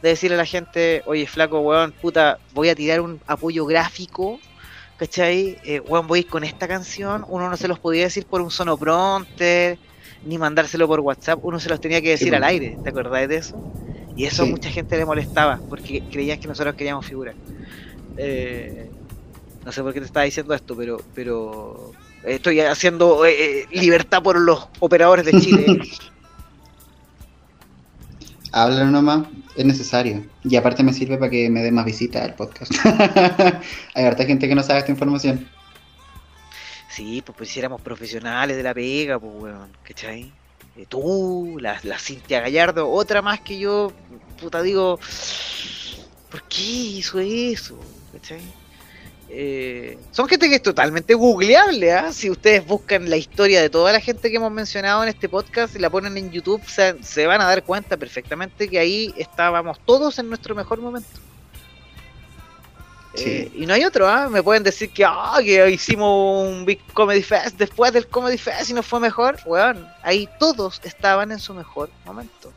de decirle a la gente, oye, flaco, weón, puta, voy a tirar un apoyo gráfico, ¿cachai? Eh, weón, voy a ir con esta canción, uno no se los podía decir por un sonopronter, ni mandárselo por WhatsApp, uno se los tenía que decir Sí, al aire, ¿te acordás de eso? Y eso a mucha gente le molestaba, porque creían que nosotros queríamos figurar. Eh, no sé por qué te estaba diciendo esto, pero, pero estoy haciendo eh, eh, libertad por los operadores de Chile. Háblalo nomás, es necesario. Y aparte me sirve para que me dé más visitas al podcast. Hay harta gente que no sabe esta información. Sí, pues, pues si éramos profesionales de la pega, pues weón, ¿cachai? Eh, tú, la, la Cintia Gallardo, otra más que yo, puta digo, ¿por qué hizo eso? ¿Cachai? Eh, son gente que es totalmente googleable, ¿ah? Si ustedes buscan la historia de toda la gente que hemos mencionado en este podcast y la ponen en YouTube, se, se van a dar cuenta perfectamente que ahí estábamos todos en nuestro mejor momento. Sí. Eh, y no hay otro, ¿ah? Me pueden decir que, ah, que hicimos un Big Comedy Fest después del Comedy Fest y nos fue mejor. Weón, ahí todos estaban en su mejor momento.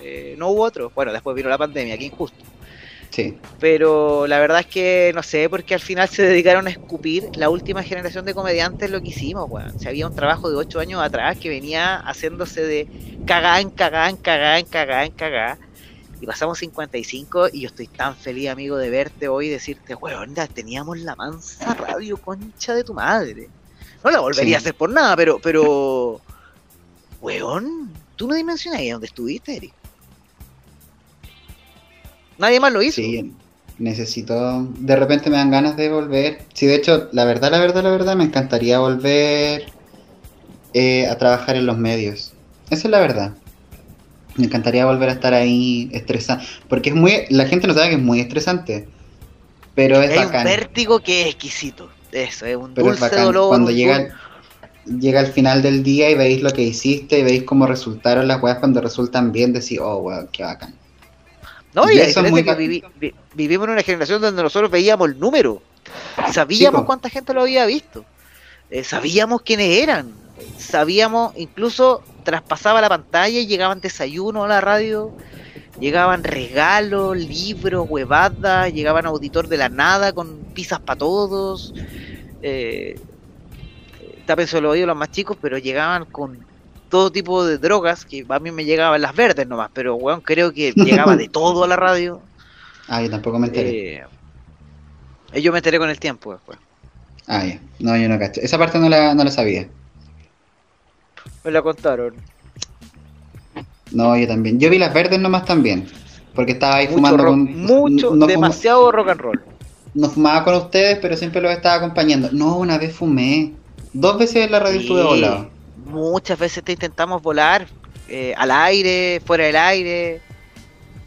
Eh, no hubo otro. Bueno, después vino la pandemia, que injusto. Sí, Pero la verdad es que no sé, porque al final se dedicaron a escupir la última generación de comediantes lo que hicimos, weón. Había un trabajo de 8 años atrás que venía haciéndose de cagá en cagá en cagá en cagá en cagá. Y pasamos 55 y yo estoy tan feliz, amigo, de verte hoy y decirte, weón, teníamos la mansa radio concha de tu madre. No la volvería Sí. a hacer por nada, pero, pero, weón, tú no dimensionas ahí dónde estuviste, Eric. Nadie más lo hizo. sí, necesito... De repente me dan ganas de volver. Sí, de hecho, la verdad, la verdad, la verdad, me encantaría volver eh, a trabajar en los medios. Esa es la verdad. Me encantaría volver a estar ahí estresado. Porque es muy... La gente no sabe que es muy estresante. Pero es Hay un bacán. vértigo que es exquisito. Eso, es un Pero es bacán dolor. cuando un llega, llega al final del día y veis lo que hiciste y veis cómo resultaron las weas cuando resultan bien, decís, oh, weón, qué bacán. No, y y es muy que bacán. vivi- vi- vivimos en una generación donde nosotros veíamos el número. Sabíamos cuánta gente lo había visto. Eh, sabíamos quiénes eran. Sabíamos, incluso traspasaba la pantalla y llegaban desayunos a la radio. Llegaban regalos, libros, huevadas, llegaban auditor de la nada con pizzas para todos. Eh, tápense los oídos los más chicos, pero llegaban con todo tipo de drogas, que a mí me llegaban las verdes nomás, pero weón, creo que llegaba de todo a la radio. Ah, yo tampoco me enteré. Eh, yo me enteré con el tiempo después. Ah, ya. No, yo no cacho. Esa parte no la, no la sabía. Me la contaron. No, yo también. Yo vi las verdes nomás también. Porque estaba ahí Mucho, fumando rock- con. mucho no, demasiado rock and roll. no fumaba con ustedes, pero siempre los estaba acompañando. No, una vez fumé. Dos veces en la radio estuve Sí, volado. Muchas veces te intentamos volar eh, al aire, fuera del aire.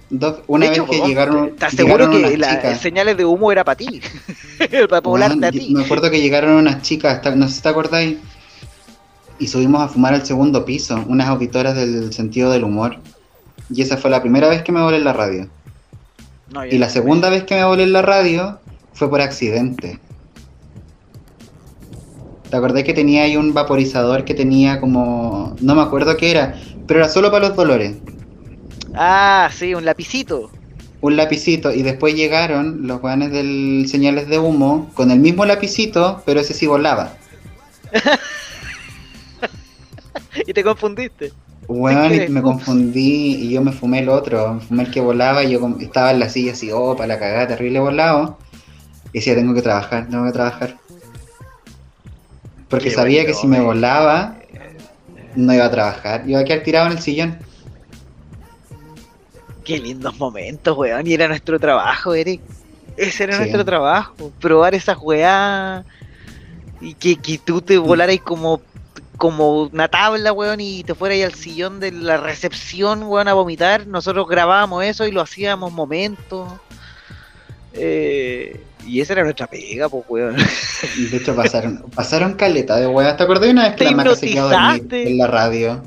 Dos, una De hecho, vez que vos, llegaron. ¿Estás seguro que las señales de humo era para ti? para poblarte Weón, a ti. Me acuerdo que llegaron unas chicas, no sé si te acordáis. Y subimos a fumar al segundo piso, unas auditoras del sentido del humor. Y esa fue la primera vez que me volé en la radio. No, Y la no. segunda vez que me volé en la radio fue por accidente. ¿Te acordás que tenía ahí un vaporizador que tenía como... No me acuerdo qué era, pero era solo para los dolores. Ah, sí, un lapicito. Un lapicito y después llegaron los guanes del señales de humo con el mismo lapicito, pero ese sí volaba. y te confundiste. Weón, y me confundí y yo me fumé el otro, me fumé el que volaba y yo estaba en la silla así, oh, para la cagada, terrible volado. Y decía, tengo que trabajar, tengo que trabajar. Porque Qué sabía que si me eh. volaba, no iba a trabajar, iba a quedar tirado en el sillón. Qué lindos momentos, weón. Y era nuestro trabajo, Eric. Ese era Sí. nuestro trabajo. Probar esas weá. Y que, que tú te volaras como, como una tabla, weón, y te fueras al sillón de la recepción, weón, a vomitar. Nosotros grabábamos eso y lo hacíamos momentos. Eh, y esa era nuestra pega, pues, weón. Y de hecho pasaron, pasaron caleta de weas. ¿Te acordás una vez que la maca se quedó en la radio?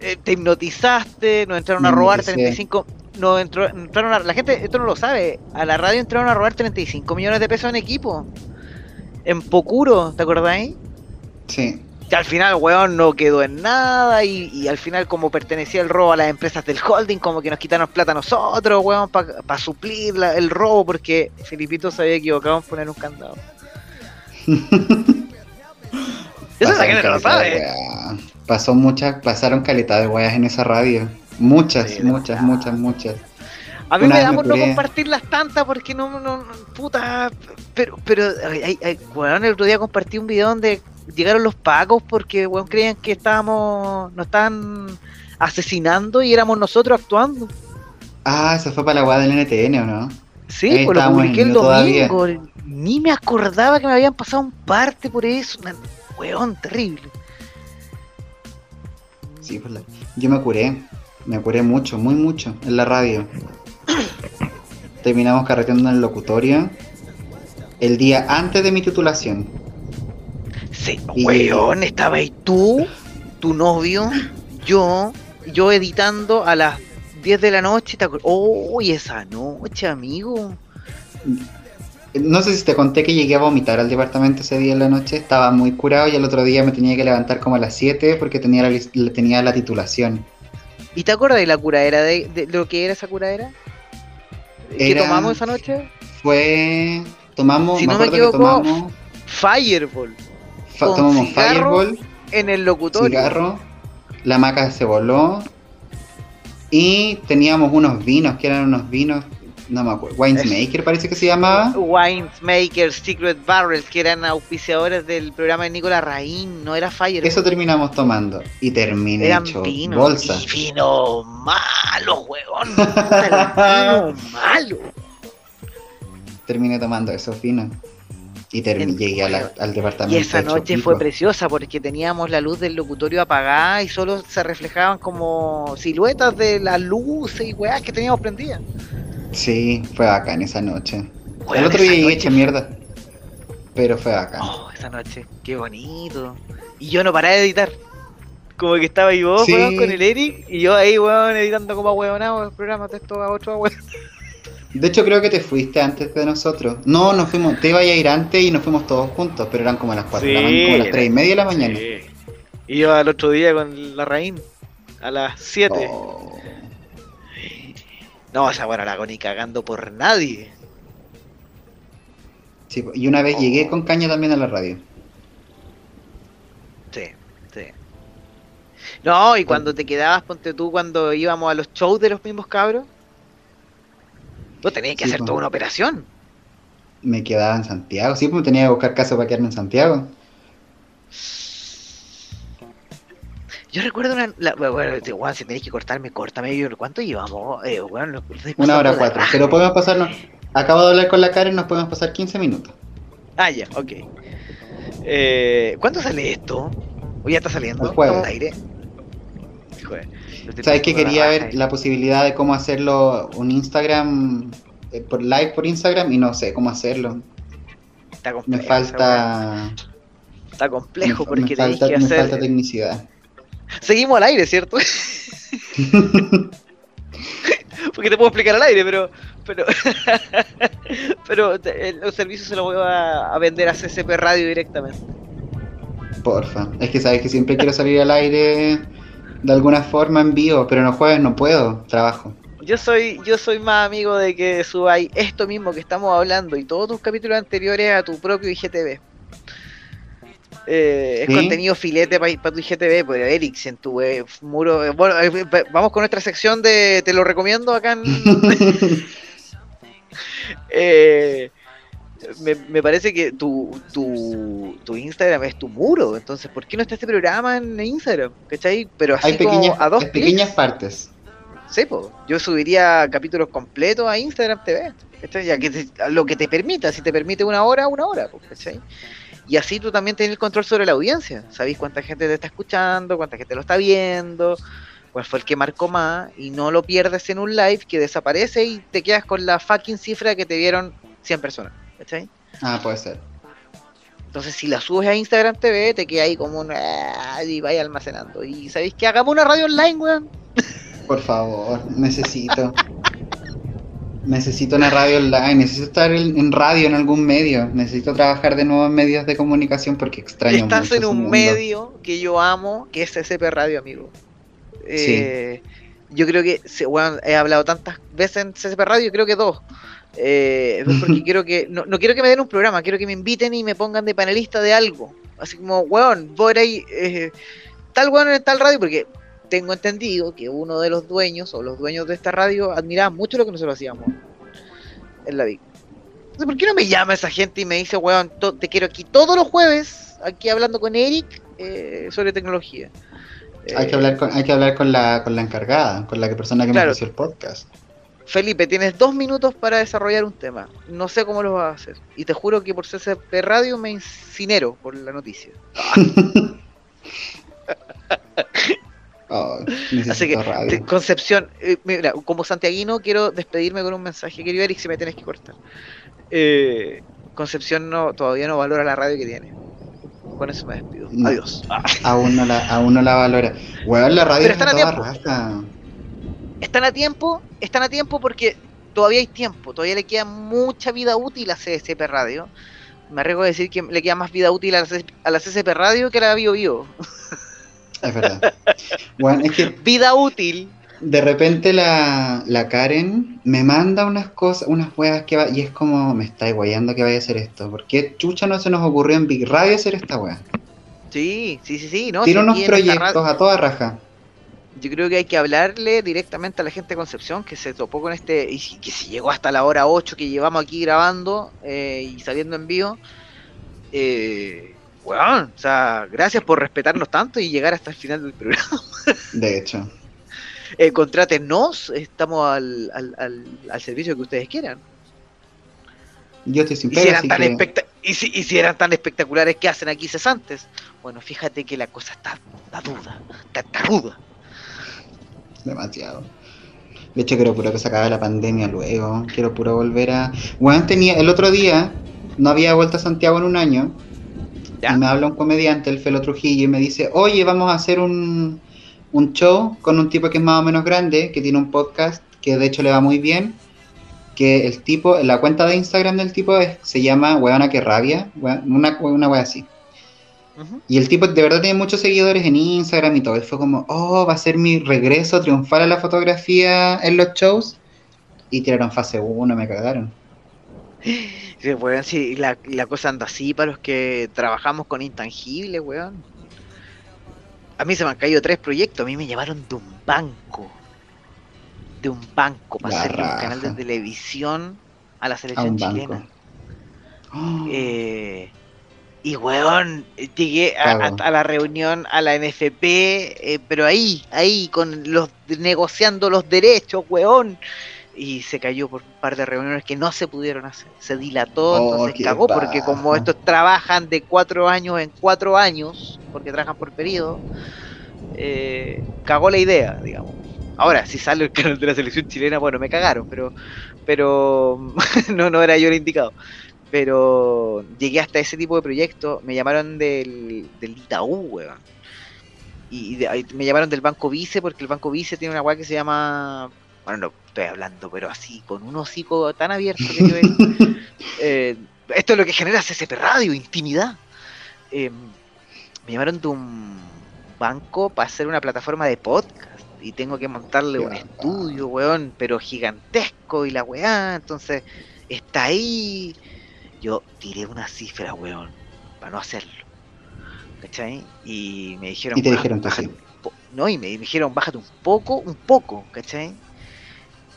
Eh, te hipnotizaste, nos entraron a robar hipnoticé. 35. Nos entró, entraron a- la gente, esto no lo sabe. A la radio entraron a robar 35 millones de pesos en equipo. En Pocuro, ¿te acordáis? Sí. Que al final, weón, no quedó en nada. Y, y al final, como pertenecía el robo a las empresas del holding, como que nos quitaron plata a nosotros, weón, para suplir la- el robo, porque Filipito se había equivocado en poner un candado. Eso Pasaron gente no sabe. Pasó muchas, pasaron caleta de weas en esa radio. Muchas, Sí, muchas, muchas, muchas. A mí Una me da por no compartirlas tantas porque no, no, no- puta, pero, pero, ay, ay, weón, el otro día compartí un video donde llegaron los pacos porque, weón, creían que estábamos, nos estaban asesinando y éramos nosotros actuando. Ah, eso fue para la wea del NTN, ¿o no? Sí, pues lo publiqué el New todavía. domingo. Ni me acordaba que me habían pasado un parte por eso. una- Weón, terrible. Sí, pues la- yo me curé. Me curé mucho, muy mucho en la radio. Terminamos carreteando en el locutorio el día antes de mi titulación. Sí, Y- weón, estaba ahí tú, tu novio, yo, yo editando a las 10 de la noche. ¿te Oh, y esa noche, amigo. No sé si te conté que llegué a vomitar al departamento ese día en la noche. Estaba muy curado y el otro día me tenía que levantar como a las 7 porque tenía la, tenía la titulación. ¿Y te acuerdas de la curadera, de, de lo que era esa curadera? ¿Qué Era- tomamos esa noche? Fue. Tomamos. Si no me equivoco, tomamos. Fireball, con tomamos cigarro, Fireball, en el locutorio. cigarro. La maca se voló. Y teníamos unos vinos, que eran unos vinos. No me acuerdo. Winesmaker parece que se llamaba. Winesmaker, Secret Barrels, que eran auspiciadores del programa de Nicolás Raín, no era Fireball. Eso terminamos tomando. Y terminé Eran hecho vinos. bolsa. Y vino malo, el vino malo. Terminé tomando esos vinos. Y En- llegué a la- al Y departamento. esa hecho noche fue preciosa porque teníamos la luz del locutorio apagada y solo se reflejaban como siluetas de las luces y weas que teníamos prendidas. Sí, fue bacán esa noche. Weón, el otro esa día llegué hecha mierda. Pero fue bacán. Oh, esa noche, qué bonito. Y yo no paré de editar. Como que estaba ahí vos, Sí. weón, con el Eric, y yo ahí, weón, editando como huevonado el programa de esto a otro, weón. De hecho, creo que te fuiste antes de nosotros. No, nos fuimos. Te iba a ir antes y nos fuimos todos juntos, pero eran como las 4 de la mañana, como las 3 y media de la mañana. Y yo al otro día con la Raín, a las 7. Oh. No, esa weón la ni cagando por nadie. Sí, y una vez Oh. llegué con caña también a la radio. Sí, sí. No, y cuando te quedabas, ponte tú, cuando íbamos a los shows de los mismos cabros, vos tenías que Sí, hacer po. toda una operación. Me quedaba en Santiago. Sí, pues me tenía que buscar casa para quedarme en Santiago. Yo recuerdo una. La, bueno, este, weón, si tenéis que cortarme, córtame. Yo, ¿Cuánto llevamos? Eh, lo estoy Una hora cuatro. Pero podemos pasarnos. Acabo de hablar con la Karen, nos podemos pasar 15 minutos. Ah, ya, ok. Eh, ¿Cuándo sale esto? ¿O ya está saliendo? El jueves. ¿Estamos al aire? ¿Sabes que quería ver la posibilidad de cómo hacerlo un Instagram, eh, por live por Instagram y no sé cómo hacerlo? Está Me complejo, weá. falta... Está complejo me, porque me falta, que me falta tecnicidad. Seguimos al aire, ¿cierto? porque te puedo explicar al aire, pero. Pero, pero te- el- los servicios se los voy a, a vender a CCP Radio directamente. Porfa. Es que sabes que siempre quiero salir al aire de alguna forma en vivo, pero los jueves no puedo, trabajo. Yo soy, yo soy más amigo de que subáis esto mismo que estamos hablando y todos tus capítulos anteriores a tu propio IGTV. Eh, es ¿Sí? contenido filete para tu IGTV, pero Eric, si en tu eh, muro. eh, bueno, eh, eh, vamos con nuestra sección de Te lo recomiendo acá en. Me, me parece que tu, tu, tu Instagram es tu muro, entonces ¿por qué no está este programa en Instagram? ¿Cachai? Pero así Hay como pequeñas, a dos hay pequeñas partes. Sí, po. yo subiría capítulos completos a Instagram TV, ¿cachai? Ya que te- lo que te permita, si te permite una hora, una hora, ¿cachai? Y así tú también tenés el control sobre la audiencia, sabéis cuánta gente te está escuchando, cuánta gente lo está viendo, cuál fue el que marcó más, y no lo pierdes en un live que desaparece y te quedas con la fucking cifra que te vieron 100 personas, ¿cachai? Ah, puede ser. Entonces, si la subes a Instagram TV, te queda ahí como un. ah, y vaya almacenando. Y sabéis que hagamos una radio online, weón. Por favor, necesito. necesito una radio online, necesito estar en, radio en algún medio, necesito trabajar de nuevo en medios de comunicación porque extraño Estás mucho en un mundo. medio que yo amo, que es SCP Radio, amigo. Eh, Yo creo que, weón, he hablado tantas veces en CCP Radio, creo que dos. Eh, porque quiero que, no, no quiero que me den un programa, quiero que me inviten y me pongan de panelista de algo. Así como, weón, voy ahí, eh, tal weón en tal radio, porque tengo entendido que uno de los dueños o los dueños de esta radio admiraba mucho lo que nosotros hacíamos en la VIC. Entonces, ¿por qué no me llama esa gente y me dice, weón, te quiero aquí todos los jueves, aquí hablando con Eric eh, sobre tecnología? Hay Eh, que hablar con, hay que hablar con la, con la encargada, con la persona que Claro. me ofreció el podcast. Felipe, tienes dos minutos para desarrollar un tema. No sé cómo lo vas a hacer. Y te juro que por CCP Radio me incinero por la noticia. Oh, Así que, te- Concepción, eh, mira, como santiaguino quiero despedirme con un mensaje. Querido Eric, si me tienes que cortar. Eh, Concepción no, todavía no valora la radio que tiene. Con eso me despido. No. Adiós. Ah. Aún no la, aún no la valora. Weón, la radio Pero está toda raja. Están a tiempo, están a tiempo porque todavía hay tiempo, todavía le queda mucha vida útil a CSP Radio. Me arriesgo a decir que le queda más vida útil a la, CSP a la CSP Radio que a la Bio Bio. Es verdad. Bueno, es que Vida útil. de repente la, la Karen me manda unas cosas, unas weas que va, y es como, me está guayando que vaya a hacer esto. ¿Por qué chucha no se nos ocurrió en Big Radio hacer esta wea? Sí, sí, sí, sí. No, si unos proyectos a toda raja. Yo creo que hay que hablarle directamente a la gente de Concepción que se topó con este. y que si llegó hasta la hora 8 que llevamos aquí grabando eh, y saliendo en vivo. Eh, o sea, gracias por respetarnos tanto y llegar hasta el final del programa. De hecho. Eh, contrátenos, estamos al, al, al, al servicio que ustedes quieran. Yo estoy sin Y si, eran tan que y, si, y si eran tan espectaculares, ¿qué hacen aquí cesantes? Bueno, fíjate que la cosa está, está duda, está, está ruda. Demasiado. De hecho, quiero puro que se acabe la pandemia luego. Quiero puro volver a. Bueno, tenía. El otro día, no había vuelto a Santiago en un año. Ya. Y me habla un comediante, el Felo Trujillo, y me dice: Oye, vamos a hacer un, un show con un tipo que es más o menos grande, que tiene un podcast que de hecho le va muy bien. Que el tipo, la cuenta de Instagram del tipo es- se llama Weona que rabia, una, una wea así. Y el tipo de verdad tiene muchos seguidores en Instagram y todo. Y fue como, oh, va a ser mi regreso triunfal a la fotografía en los shows. Y tiraron fase 1, me cagaron. Sí, weón, sí, la, la cosa anda así para los que trabajamos con intangibles, weón. A mí se me han caído tres proyectos, a mí me llamaron de un banco. De un banco, para La hacerle un canal de televisión a la A selección un chilena. banco. Oh, Eh, y weón, llegué a, a- Cago. a la reunión a la NFP, eh, pero ahí, ahí, con los negociando los derechos, weón. Y se cayó por un par de reuniones que no se pudieron hacer. Se dilató, Oh, entonces cagó, porque como estos trabajan de cuatro años en cuatro años, porque trabajan por periodo, eh, cagó la idea, digamos. Ahora, si sale el canal de la selección chilena, bueno, me cagaron, pero pero no, no era yo el indicado. Pero llegué hasta ese tipo de proyecto, me llamaron del, del Itaú, weón. Y, me llamaron del Banco Vice, porque el Banco Vice tiene una weá que se llama... Bueno, no estoy hablando, pero así, con un hocico tan abierto que yo eh, Esto es lo que genera CCP Radio, intimidad. Eh, me llamaron de un banco para hacer una plataforma de podcast y tengo que montarle un estudio, weón, pero gigantesco y la weá, entonces está ahí. Yo tiré una cifra, weón, para no hacerlo. ¿Cachai? Y me dijeron... Y te dijeron No, y me, dijeron, bájate un poco, un poco, ¿cachai?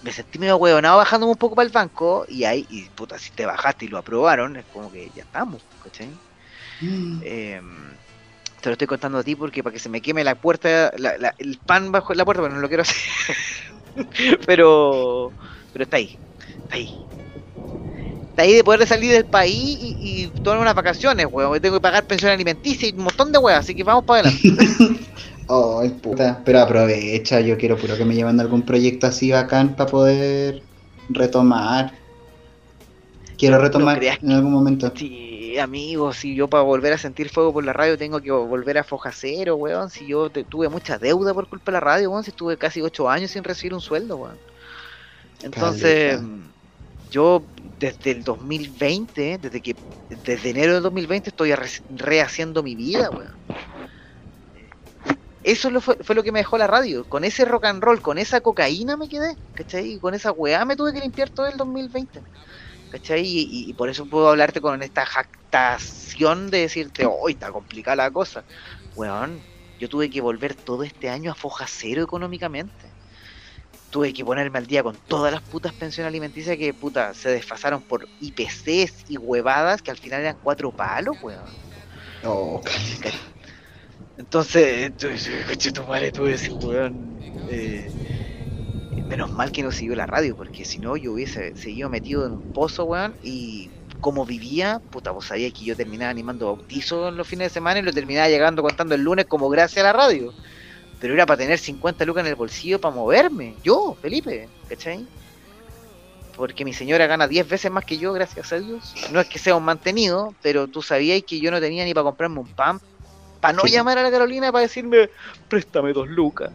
Me sentí medio weonado bajando un poco para el banco y ahí, y puta, si te bajaste y lo aprobaron, es como que ya estamos, ¿cachai? Mm. Eh, te lo estoy contando a ti porque para que se me queme la puerta, el pan bajo la puerta, pero no lo quiero hacer. pero, pero está ahí, está ahí. Está ahí de poder salir del país y, tomar unas vacaciones, weón. Tengo que pagar pensión alimenticia y un montón de weas, así que vamos para adelante. Ay, puta. Pero aprovecha, yo quiero puro que me lleven algún proyecto así bacán para poder retomar. Quiero retomar en algún momento. Sí amigos, si yo para volver a sentir fuego por la radio tengo que volver a foja cero, weón. Si yo tuve mucha deuda por culpa de la radio, weón. Si estuve casi ocho años sin recibir un sueldo, weón. Entonces, yo desde el 2020, desde que desde enero del 2020 estoy rehaciendo mi vida, weón. Eso fue, fue, lo que me dejó la radio. Con ese rock and roll, con esa cocaína me quedé, ¿cachai? Y con esa weá me tuve que limpiar todo el 2020. ¿cachai? Y, por eso puedo hablarte con esta jactación de decirte, hoy está complicada la cosa. Weón, yo tuve que volver todo este año a foja cero económicamente. Tuve que ponerme al día con todas las putas pensiones alimenticias que puta se desfasaron por IPCs y huevadas que al final eran cuatro palos, weón. Oh, Entonces, coche tu madre, tú decís, weón. Eh, menos mal que no siguió la radio, porque si no yo hubiese seguido metido en un pozo, weón, y como vivía, puta, vos sabías que yo terminaba animando bautizos los fines de semana y lo terminaba llegando contando el lunes como gracias a la radio. Pero era para tener 50 lucas en el bolsillo para moverme. Yo, Felipe, ¿cachai? Porque mi señora gana 10 veces más que yo, gracias a Dios. No es que sea un mantenido, pero tú sabías que yo no tenía ni para comprarme un pan. Para no llamar a la Carolina para decirme, préstame dos lucas.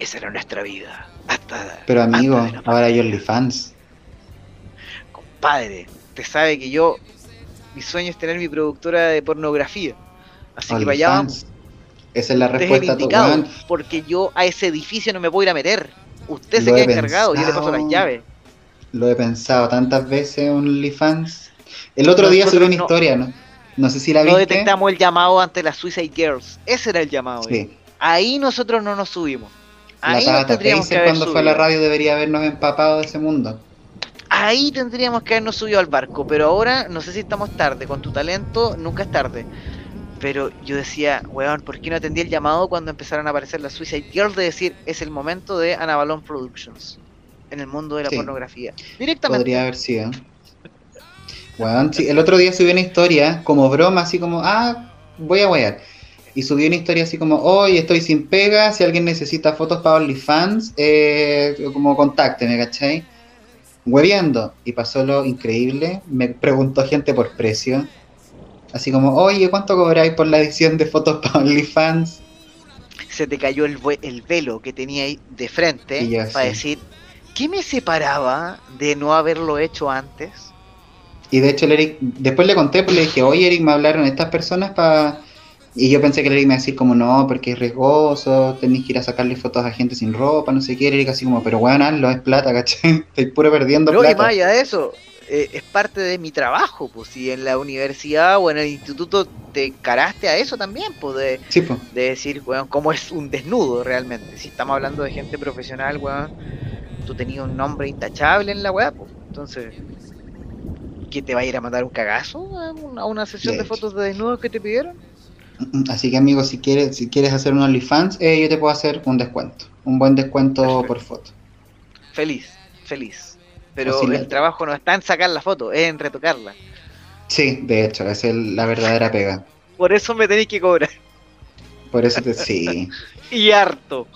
Esa era nuestra vida. Hasta, Pero amigo, ahora hay OnlyFans. Compadre, te sabe que yo, mi sueño es tener mi productora de pornografía. Así que vamos. Esa es la respuesta a Porque yo a ese edificio no me voy a ir a meter. Usted se queda encargado, yo le paso las llaves. Lo he pensado tantas veces, OnlyFans. El otro día subí una historia, ¿no? No sé si la viste. No detectamos el llamado ante las Suicide Girls. Ese era el llamado. Sí. Ahí nosotros no nos subimos. Ahí la Tata cuando fue a la radio debería habernos empapado de ese mundo. Ahí tendríamos que habernos subido al barco, pero ahora no sé si estamos tarde. Con tu talento nunca es tarde. Pero yo decía, weón, ¿por qué no atendí el llamado cuando empezaron a aparecer las Suicide Girls de decir es el momento de Anabalon Productions en el mundo de la pornografía? Directamente. Podría haber sido. Weón, sí, el otro día subí una historia como broma, así como, ah, voy a wear y subió una historia así como, hoy estoy sin pega, si alguien necesita fotos para OnlyFans, eh, como contácteme, ¿cachai? Hueviendo. Y pasó lo increíble, me preguntó gente por precio. Así como, oye, ¿cuánto cobráis por la edición de fotos para OnlyFans? Se te cayó el, el velo que tenía ahí de frente para decir, ¿qué me separaba de no haberlo hecho antes? Y de hecho, Eric, después le conté, pues le dije, oye, Eric, me hablaron estas personas para y yo pensé que le iba a decir como no, porque es riesgoso, tenéis que ir a sacarle fotos a gente sin ropa, no sé qué, y así como, pero bueno, hazlo, es plata, ¿cachai? Estoy puro perdiendo no, plata. y más allá de eso, eh, es parte de mi trabajo, pues si en la universidad o en el instituto te encaraste a eso también, pues de, de decir, weón, cómo es un desnudo realmente. Si estamos hablando de gente profesional, weón, tú tenías un nombre intachable en la weá, pues, entonces... ¿qué te va a ir a mandar un cagazo a una, sesión de, fotos de desnudos que te pidieron? Así que amigos, si quieres, si quieres hacer un OnlyFans, eh, yo te puedo hacer un descuento, un buen descuento por foto. Feliz, feliz. Pero el trabajo no está en sacar la foto, es en retocarla. Sí, de hecho, esa es la verdadera pega. Por eso me tenéis que cobrar. Por eso te sí. y harto.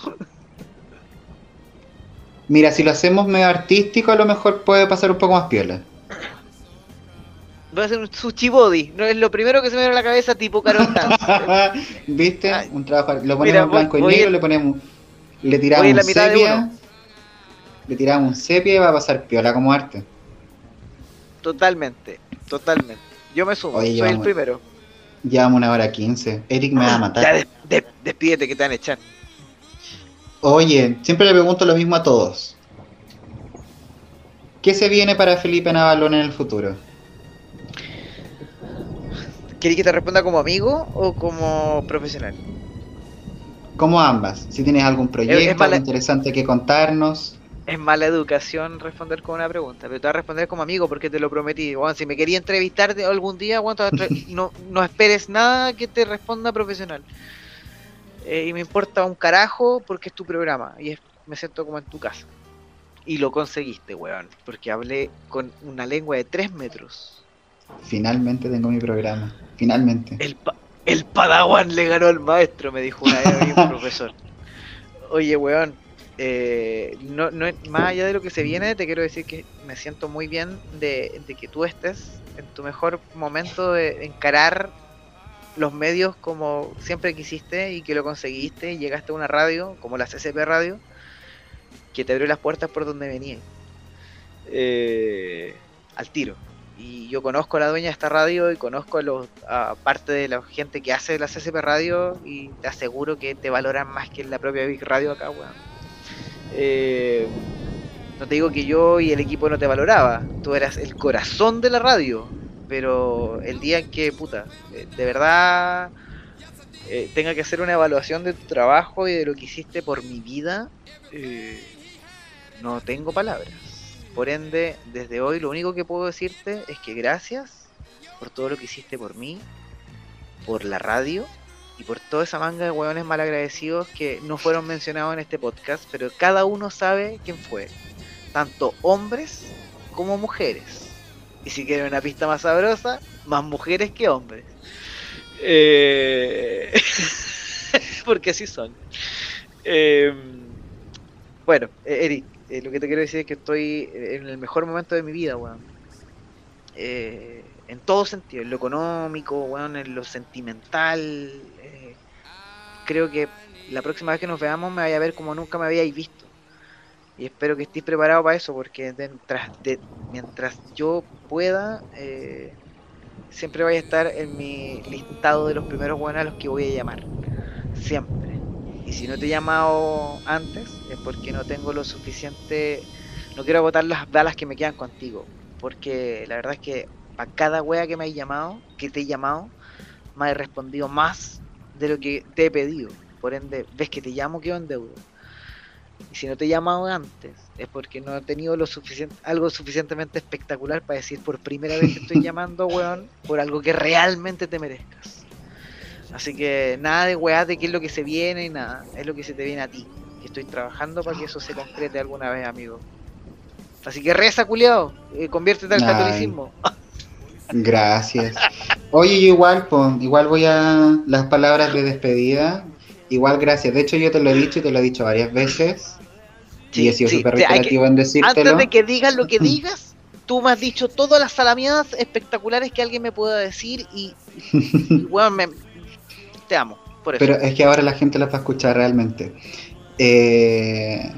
Mira, si lo hacemos medio artístico, a lo mejor puede pasar un poco más piola. Voy a hacer un sushi body. No es lo primero que se me viene a la cabeza, tipo Carol Dance. ¿Viste? Ay. Un trabajo. Lo ponemos Mira, en blanco voy- y negro, le ponemos. Le tiramos la un mitad de sepia. uno. Le tiramos un sepia y va a pasar piola como arte. Totalmente, totalmente. Yo me sumo, Oye, soy el primero. Llevamos una hora quince. Eric me va a Ya, matar. des- des- despídete que te van a echar. Oye, siempre le pregunto lo mismo a todos. ¿Qué se viene para Felipe Navalón en el futuro? ¿Querés que te responda como amigo o como profesional? Como ambas. Si tienes algún proyecto, es mala- interesante que contarnos. Es mala educación responder con una pregunta, pero te voy a responder como amigo porque te lo prometí. Si me quería entrevistar algún día, no, no esperes nada que te responda profesional. Eh, y me importa un carajo porque es tu programa y es- me siento como en tu casa. Y lo conseguiste, weón, porque hablé con una lengua de 3 metros. Finalmente tengo mi programa. Finalmente. El, pa- el padawan le ganó al maestro, me dijo una vez un profesor. Oye, weón, eh, no, no, más allá de lo que se viene, te quiero decir que me siento muy bien de, que tú estés en tu mejor momento de encarar los medios como siempre quisiste y que lo conseguiste y llegaste a una radio como la CCP Radio que te abrió las puertas por donde venían. Eh, al tiro. Y yo conozco a la dueña de esta radio y conozco a, los, a parte de la gente que hace la CCP Radio y te aseguro que te valoran más que la propia Big Radio acá, weón. Eh, no te digo que yo y el equipo no te valoraba, tú eras el corazón de la radio, pero el día en que, puta, eh, de verdad eh, tenga que hacer una evaluación de tu trabajo y de lo que hiciste por mi vida, eh, no tengo palabras. Por ende, desde hoy lo único que puedo decirte es que gracias por todo lo que hiciste por mí, por la radio y por toda esa manga de hueones malagradecidos que no fueron mencionados en este podcast, pero cada uno sabe quién fue. Tanto hombres como mujeres. Y si quieren una pista más sabrosa, más mujeres que hombres. Eh, Porque así son. Eh, Bueno, eh, Eric, eh, lo que te quiero decir es que estoy en el mejor momento de mi vida, weón. Eh, en todo sentido, en lo económico, weón, en lo sentimental. Creo que la próxima vez que nos veamos me vaya a ver como nunca me habíais visto. Y espero que estéis preparados para eso, porque mientras, de, mientras yo pueda, eh, siempre vaya a estar en mi listado de los primeros buenos a los que voy a llamar. Siempre. Y si no te he llamado antes, es porque no tengo lo suficiente. No quiero agotar las balas que me quedan contigo. Porque la verdad es que para cada wea que me has llamado, que te he llamado, me has respondido más de lo que te he pedido. Por ende, ves que te llamo, quedo en deuda. Y si no te he llamado antes, es porque no he tenido lo suficiente, algo suficientemente espectacular para decir por primera vez que estoy llamando, weón, por algo que realmente te merezcas. Así que nada de weá de qué es lo que se viene y nada, es lo que se te viene a ti. Y estoy trabajando para que eso se concrete alguna vez, amigo. Así que reza, culiao, eh, conviértete al Ay. catolicismo. Gracias. Oye, yo igual, pues, igual voy a las palabras de despedida. Igual gracias. De hecho, yo te lo he dicho y te lo he dicho varias veces. y he sido sí, súper te- hay que- reiterativo en decírtelo. Antes de que digas lo que digas, tú me has dicho todas las salamiadas espectaculares que alguien me pueda decir y, y, weón, me- te amo. Por eso. Pero es que ahora la gente las va a escuchar realmente. Eh,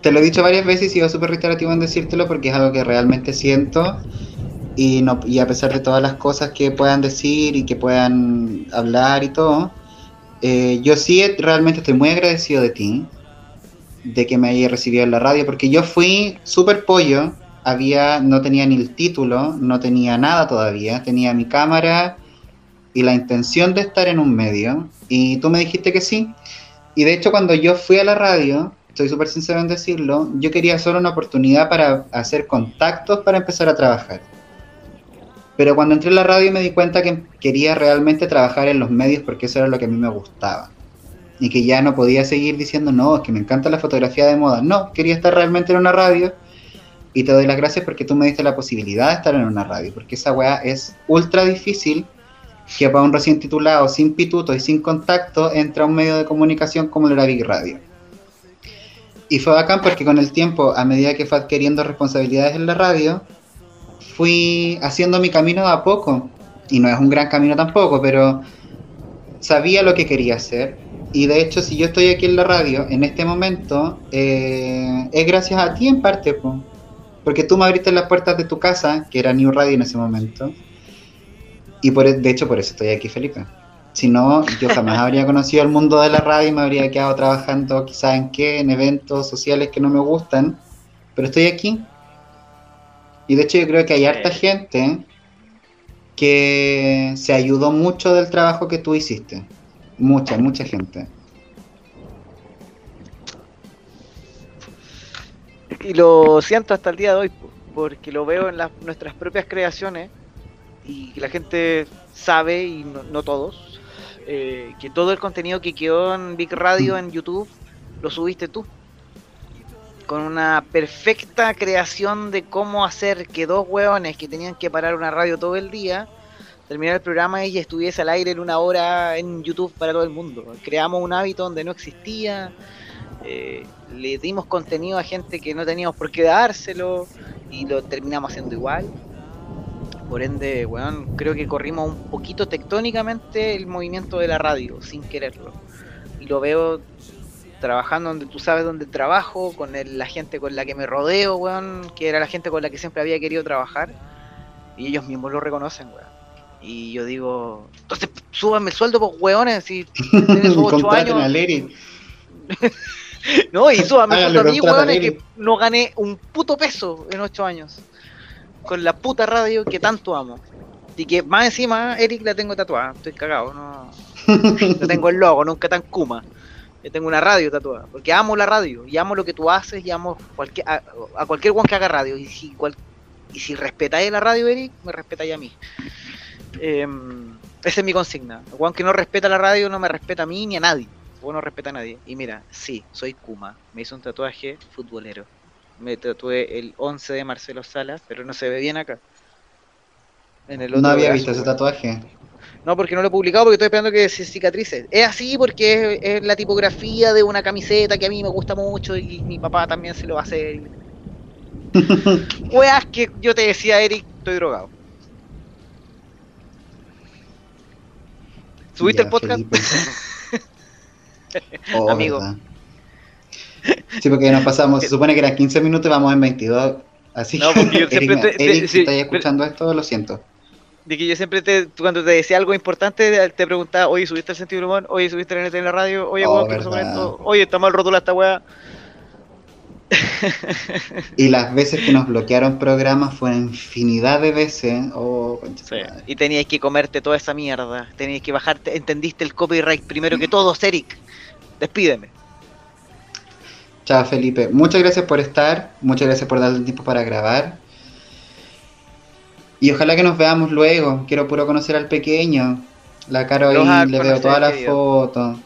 te lo he dicho varias veces y he sido súper reiterativo en decírtelo porque es algo que realmente siento. Y, no, y a pesar de todas las cosas que puedan decir y que puedan hablar y todo, eh, yo sí realmente estoy muy agradecido de ti, de que me hayas recibido en la radio, porque yo fui súper pollo, había, no tenía ni el título, no tenía nada todavía, tenía mi cámara y la intención de estar en un medio, y tú me dijiste que sí. Y de hecho cuando yo fui a la radio, estoy súper sincero en decirlo, yo quería solo una oportunidad para hacer contactos para empezar a trabajar. Pero cuando entré en la radio me di cuenta que quería realmente trabajar en los medios porque eso era lo que a mí me gustaba. Y que ya no podía seguir diciendo, no, es que me encanta la fotografía de moda. No, quería estar realmente en una radio. Y te doy las gracias porque tú me diste la posibilidad de estar en una radio. Porque esa weá es ultra difícil que para un recién titulado, sin pituto y sin contacto, entra a un medio de comunicación como lo era Big Radio. Y fue bacán porque con el tiempo, a medida que fue adquiriendo responsabilidades en la radio, fui haciendo mi camino a poco. Y no es un gran camino tampoco, pero sabía lo que quería hacer. Y de hecho, si yo estoy aquí en la radio en este momento, eh, es gracias a ti en parte, porque tú me abriste las puertas de tu casa, que era New Radio en ese momento. Y por, e, de hecho, por eso estoy aquí, Felipe. Si no, yo jamás habría conocido el mundo de la radio y me habría quedado trabajando quizás en qué, en eventos sociales que no me gustan. Pero estoy aquí. Y de hecho yo creo que hay harta gente que se ayudó mucho del trabajo que tú hiciste. Mucha, mucha gente. Y lo siento hasta el día de hoy, porque lo veo en las, nuestras propias creaciones y la gente sabe, y no todos, eh, que todo el contenido que quedó en Big Radio en YouTube lo subiste tú. Con una perfecta creación de cómo hacer que dos hueones que tenían que parar una radio todo el día terminar el programa y estuviese al aire en una hora en YouTube para todo el mundo. Creamos un hábito donde no existía, eh, le dimos contenido a gente que no teníamos por qué dárselo y lo terminamos haciendo igual. Por ende, weón, creo que corrimos un poquito tectónicamente el movimiento de la radio, sin quererlo. Y lo veo trabajando donde tú sabes dónde trabajo, con la gente con la que me rodeo, weón, que era la gente con la que siempre había querido trabajar. Y ellos mismos lo reconocen, weón. Y yo digo, entonces súbanme el sueldo, pues, weones, si tienes 8 años. no, y súbanme el sueldo a mí, weón, que no gané un puto peso en 8 años con la puta radio que tanto amo. Y que más encima, Eric la tengo tatuada. Estoy cagado, no. no tengo el logo, nunca tan Kuma. Yo tengo una radio tatuada. Porque amo la radio. Y amo lo que tú haces. Y amo cualquier, a, cualquier one que haga radio. Y si, cual, y si respetáis la radio, Eric, me respetáis a mí. Eh, esa es mi consigna. One que no respeta la radio no me respeta a mí ni a nadie. O no respeta a nadie. Y mira, sí, soy Kuma. Me hizo un tatuaje futbolero me tatué el 11 de Marcelo Salas, pero no se ve bien acá. En el no había visto ese tatuaje. No, porque no lo he publicado porque estoy esperando que se cicatrice. Es así porque es, la tipografía de una camiseta que a mí me gusta mucho y mi papá también se lo va a hacer. Weas que yo te decía, Eric, estoy drogado. ¿Subiste el podcast? oh, Amigo. Sí, porque nos pasamos, se supone que eran 15 minutos vamos en 22. Así no, porque yo siempre te, si estás escuchando esto, lo siento. De que yo siempre te, cuando te decía algo importante, te preguntaba, oye, ¿subiste el sentido humor? Oye, ¿subiste el en la radio? Oye, oh, esto? Oye, está mal rótula esta weá. y las veces que nos bloquearon programas fue infinidad de veces. Oh, sí. Y teníais que comerte toda esa mierda. Teníais que bajarte. Entendiste el copyright primero que todos, Eric. Despídeme. Chao Felipe, muchas gracias por estar, muchas gracias por darle tiempo para grabar. Y ojalá que nos veamos luego. Quiero puro conocer al pequeño. La cara ahí, le veo todas las fotos.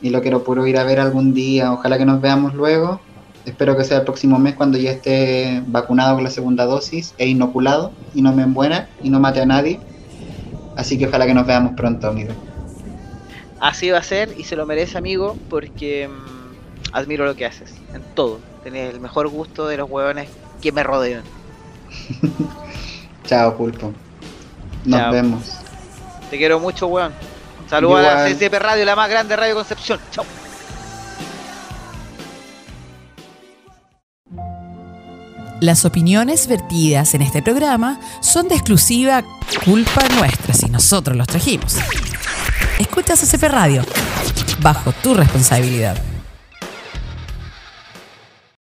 Y lo quiero puro ir a ver algún día. Ojalá que nos veamos luego. Espero que sea el próximo mes cuando ya esté vacunado con la segunda dosis e inoculado y no me embuena y no mate a nadie. Así que ojalá que nos veamos pronto, amigo. Así va a ser y se lo merece, amigo, porque mm, admiro lo que haces, en todo. Tienes el mejor gusto de los huevones que me rodean. Chao, Pulpo. Nos vemos. Te quiero mucho, weón. Saludos a la CCP Radio, la más grande radio Concepción. Chao. Las opiniones vertidas en este programa son de exclusiva culpa nuestra si nosotros los trajimos. Escucha CCP Radio, bajo tu responsabilidad.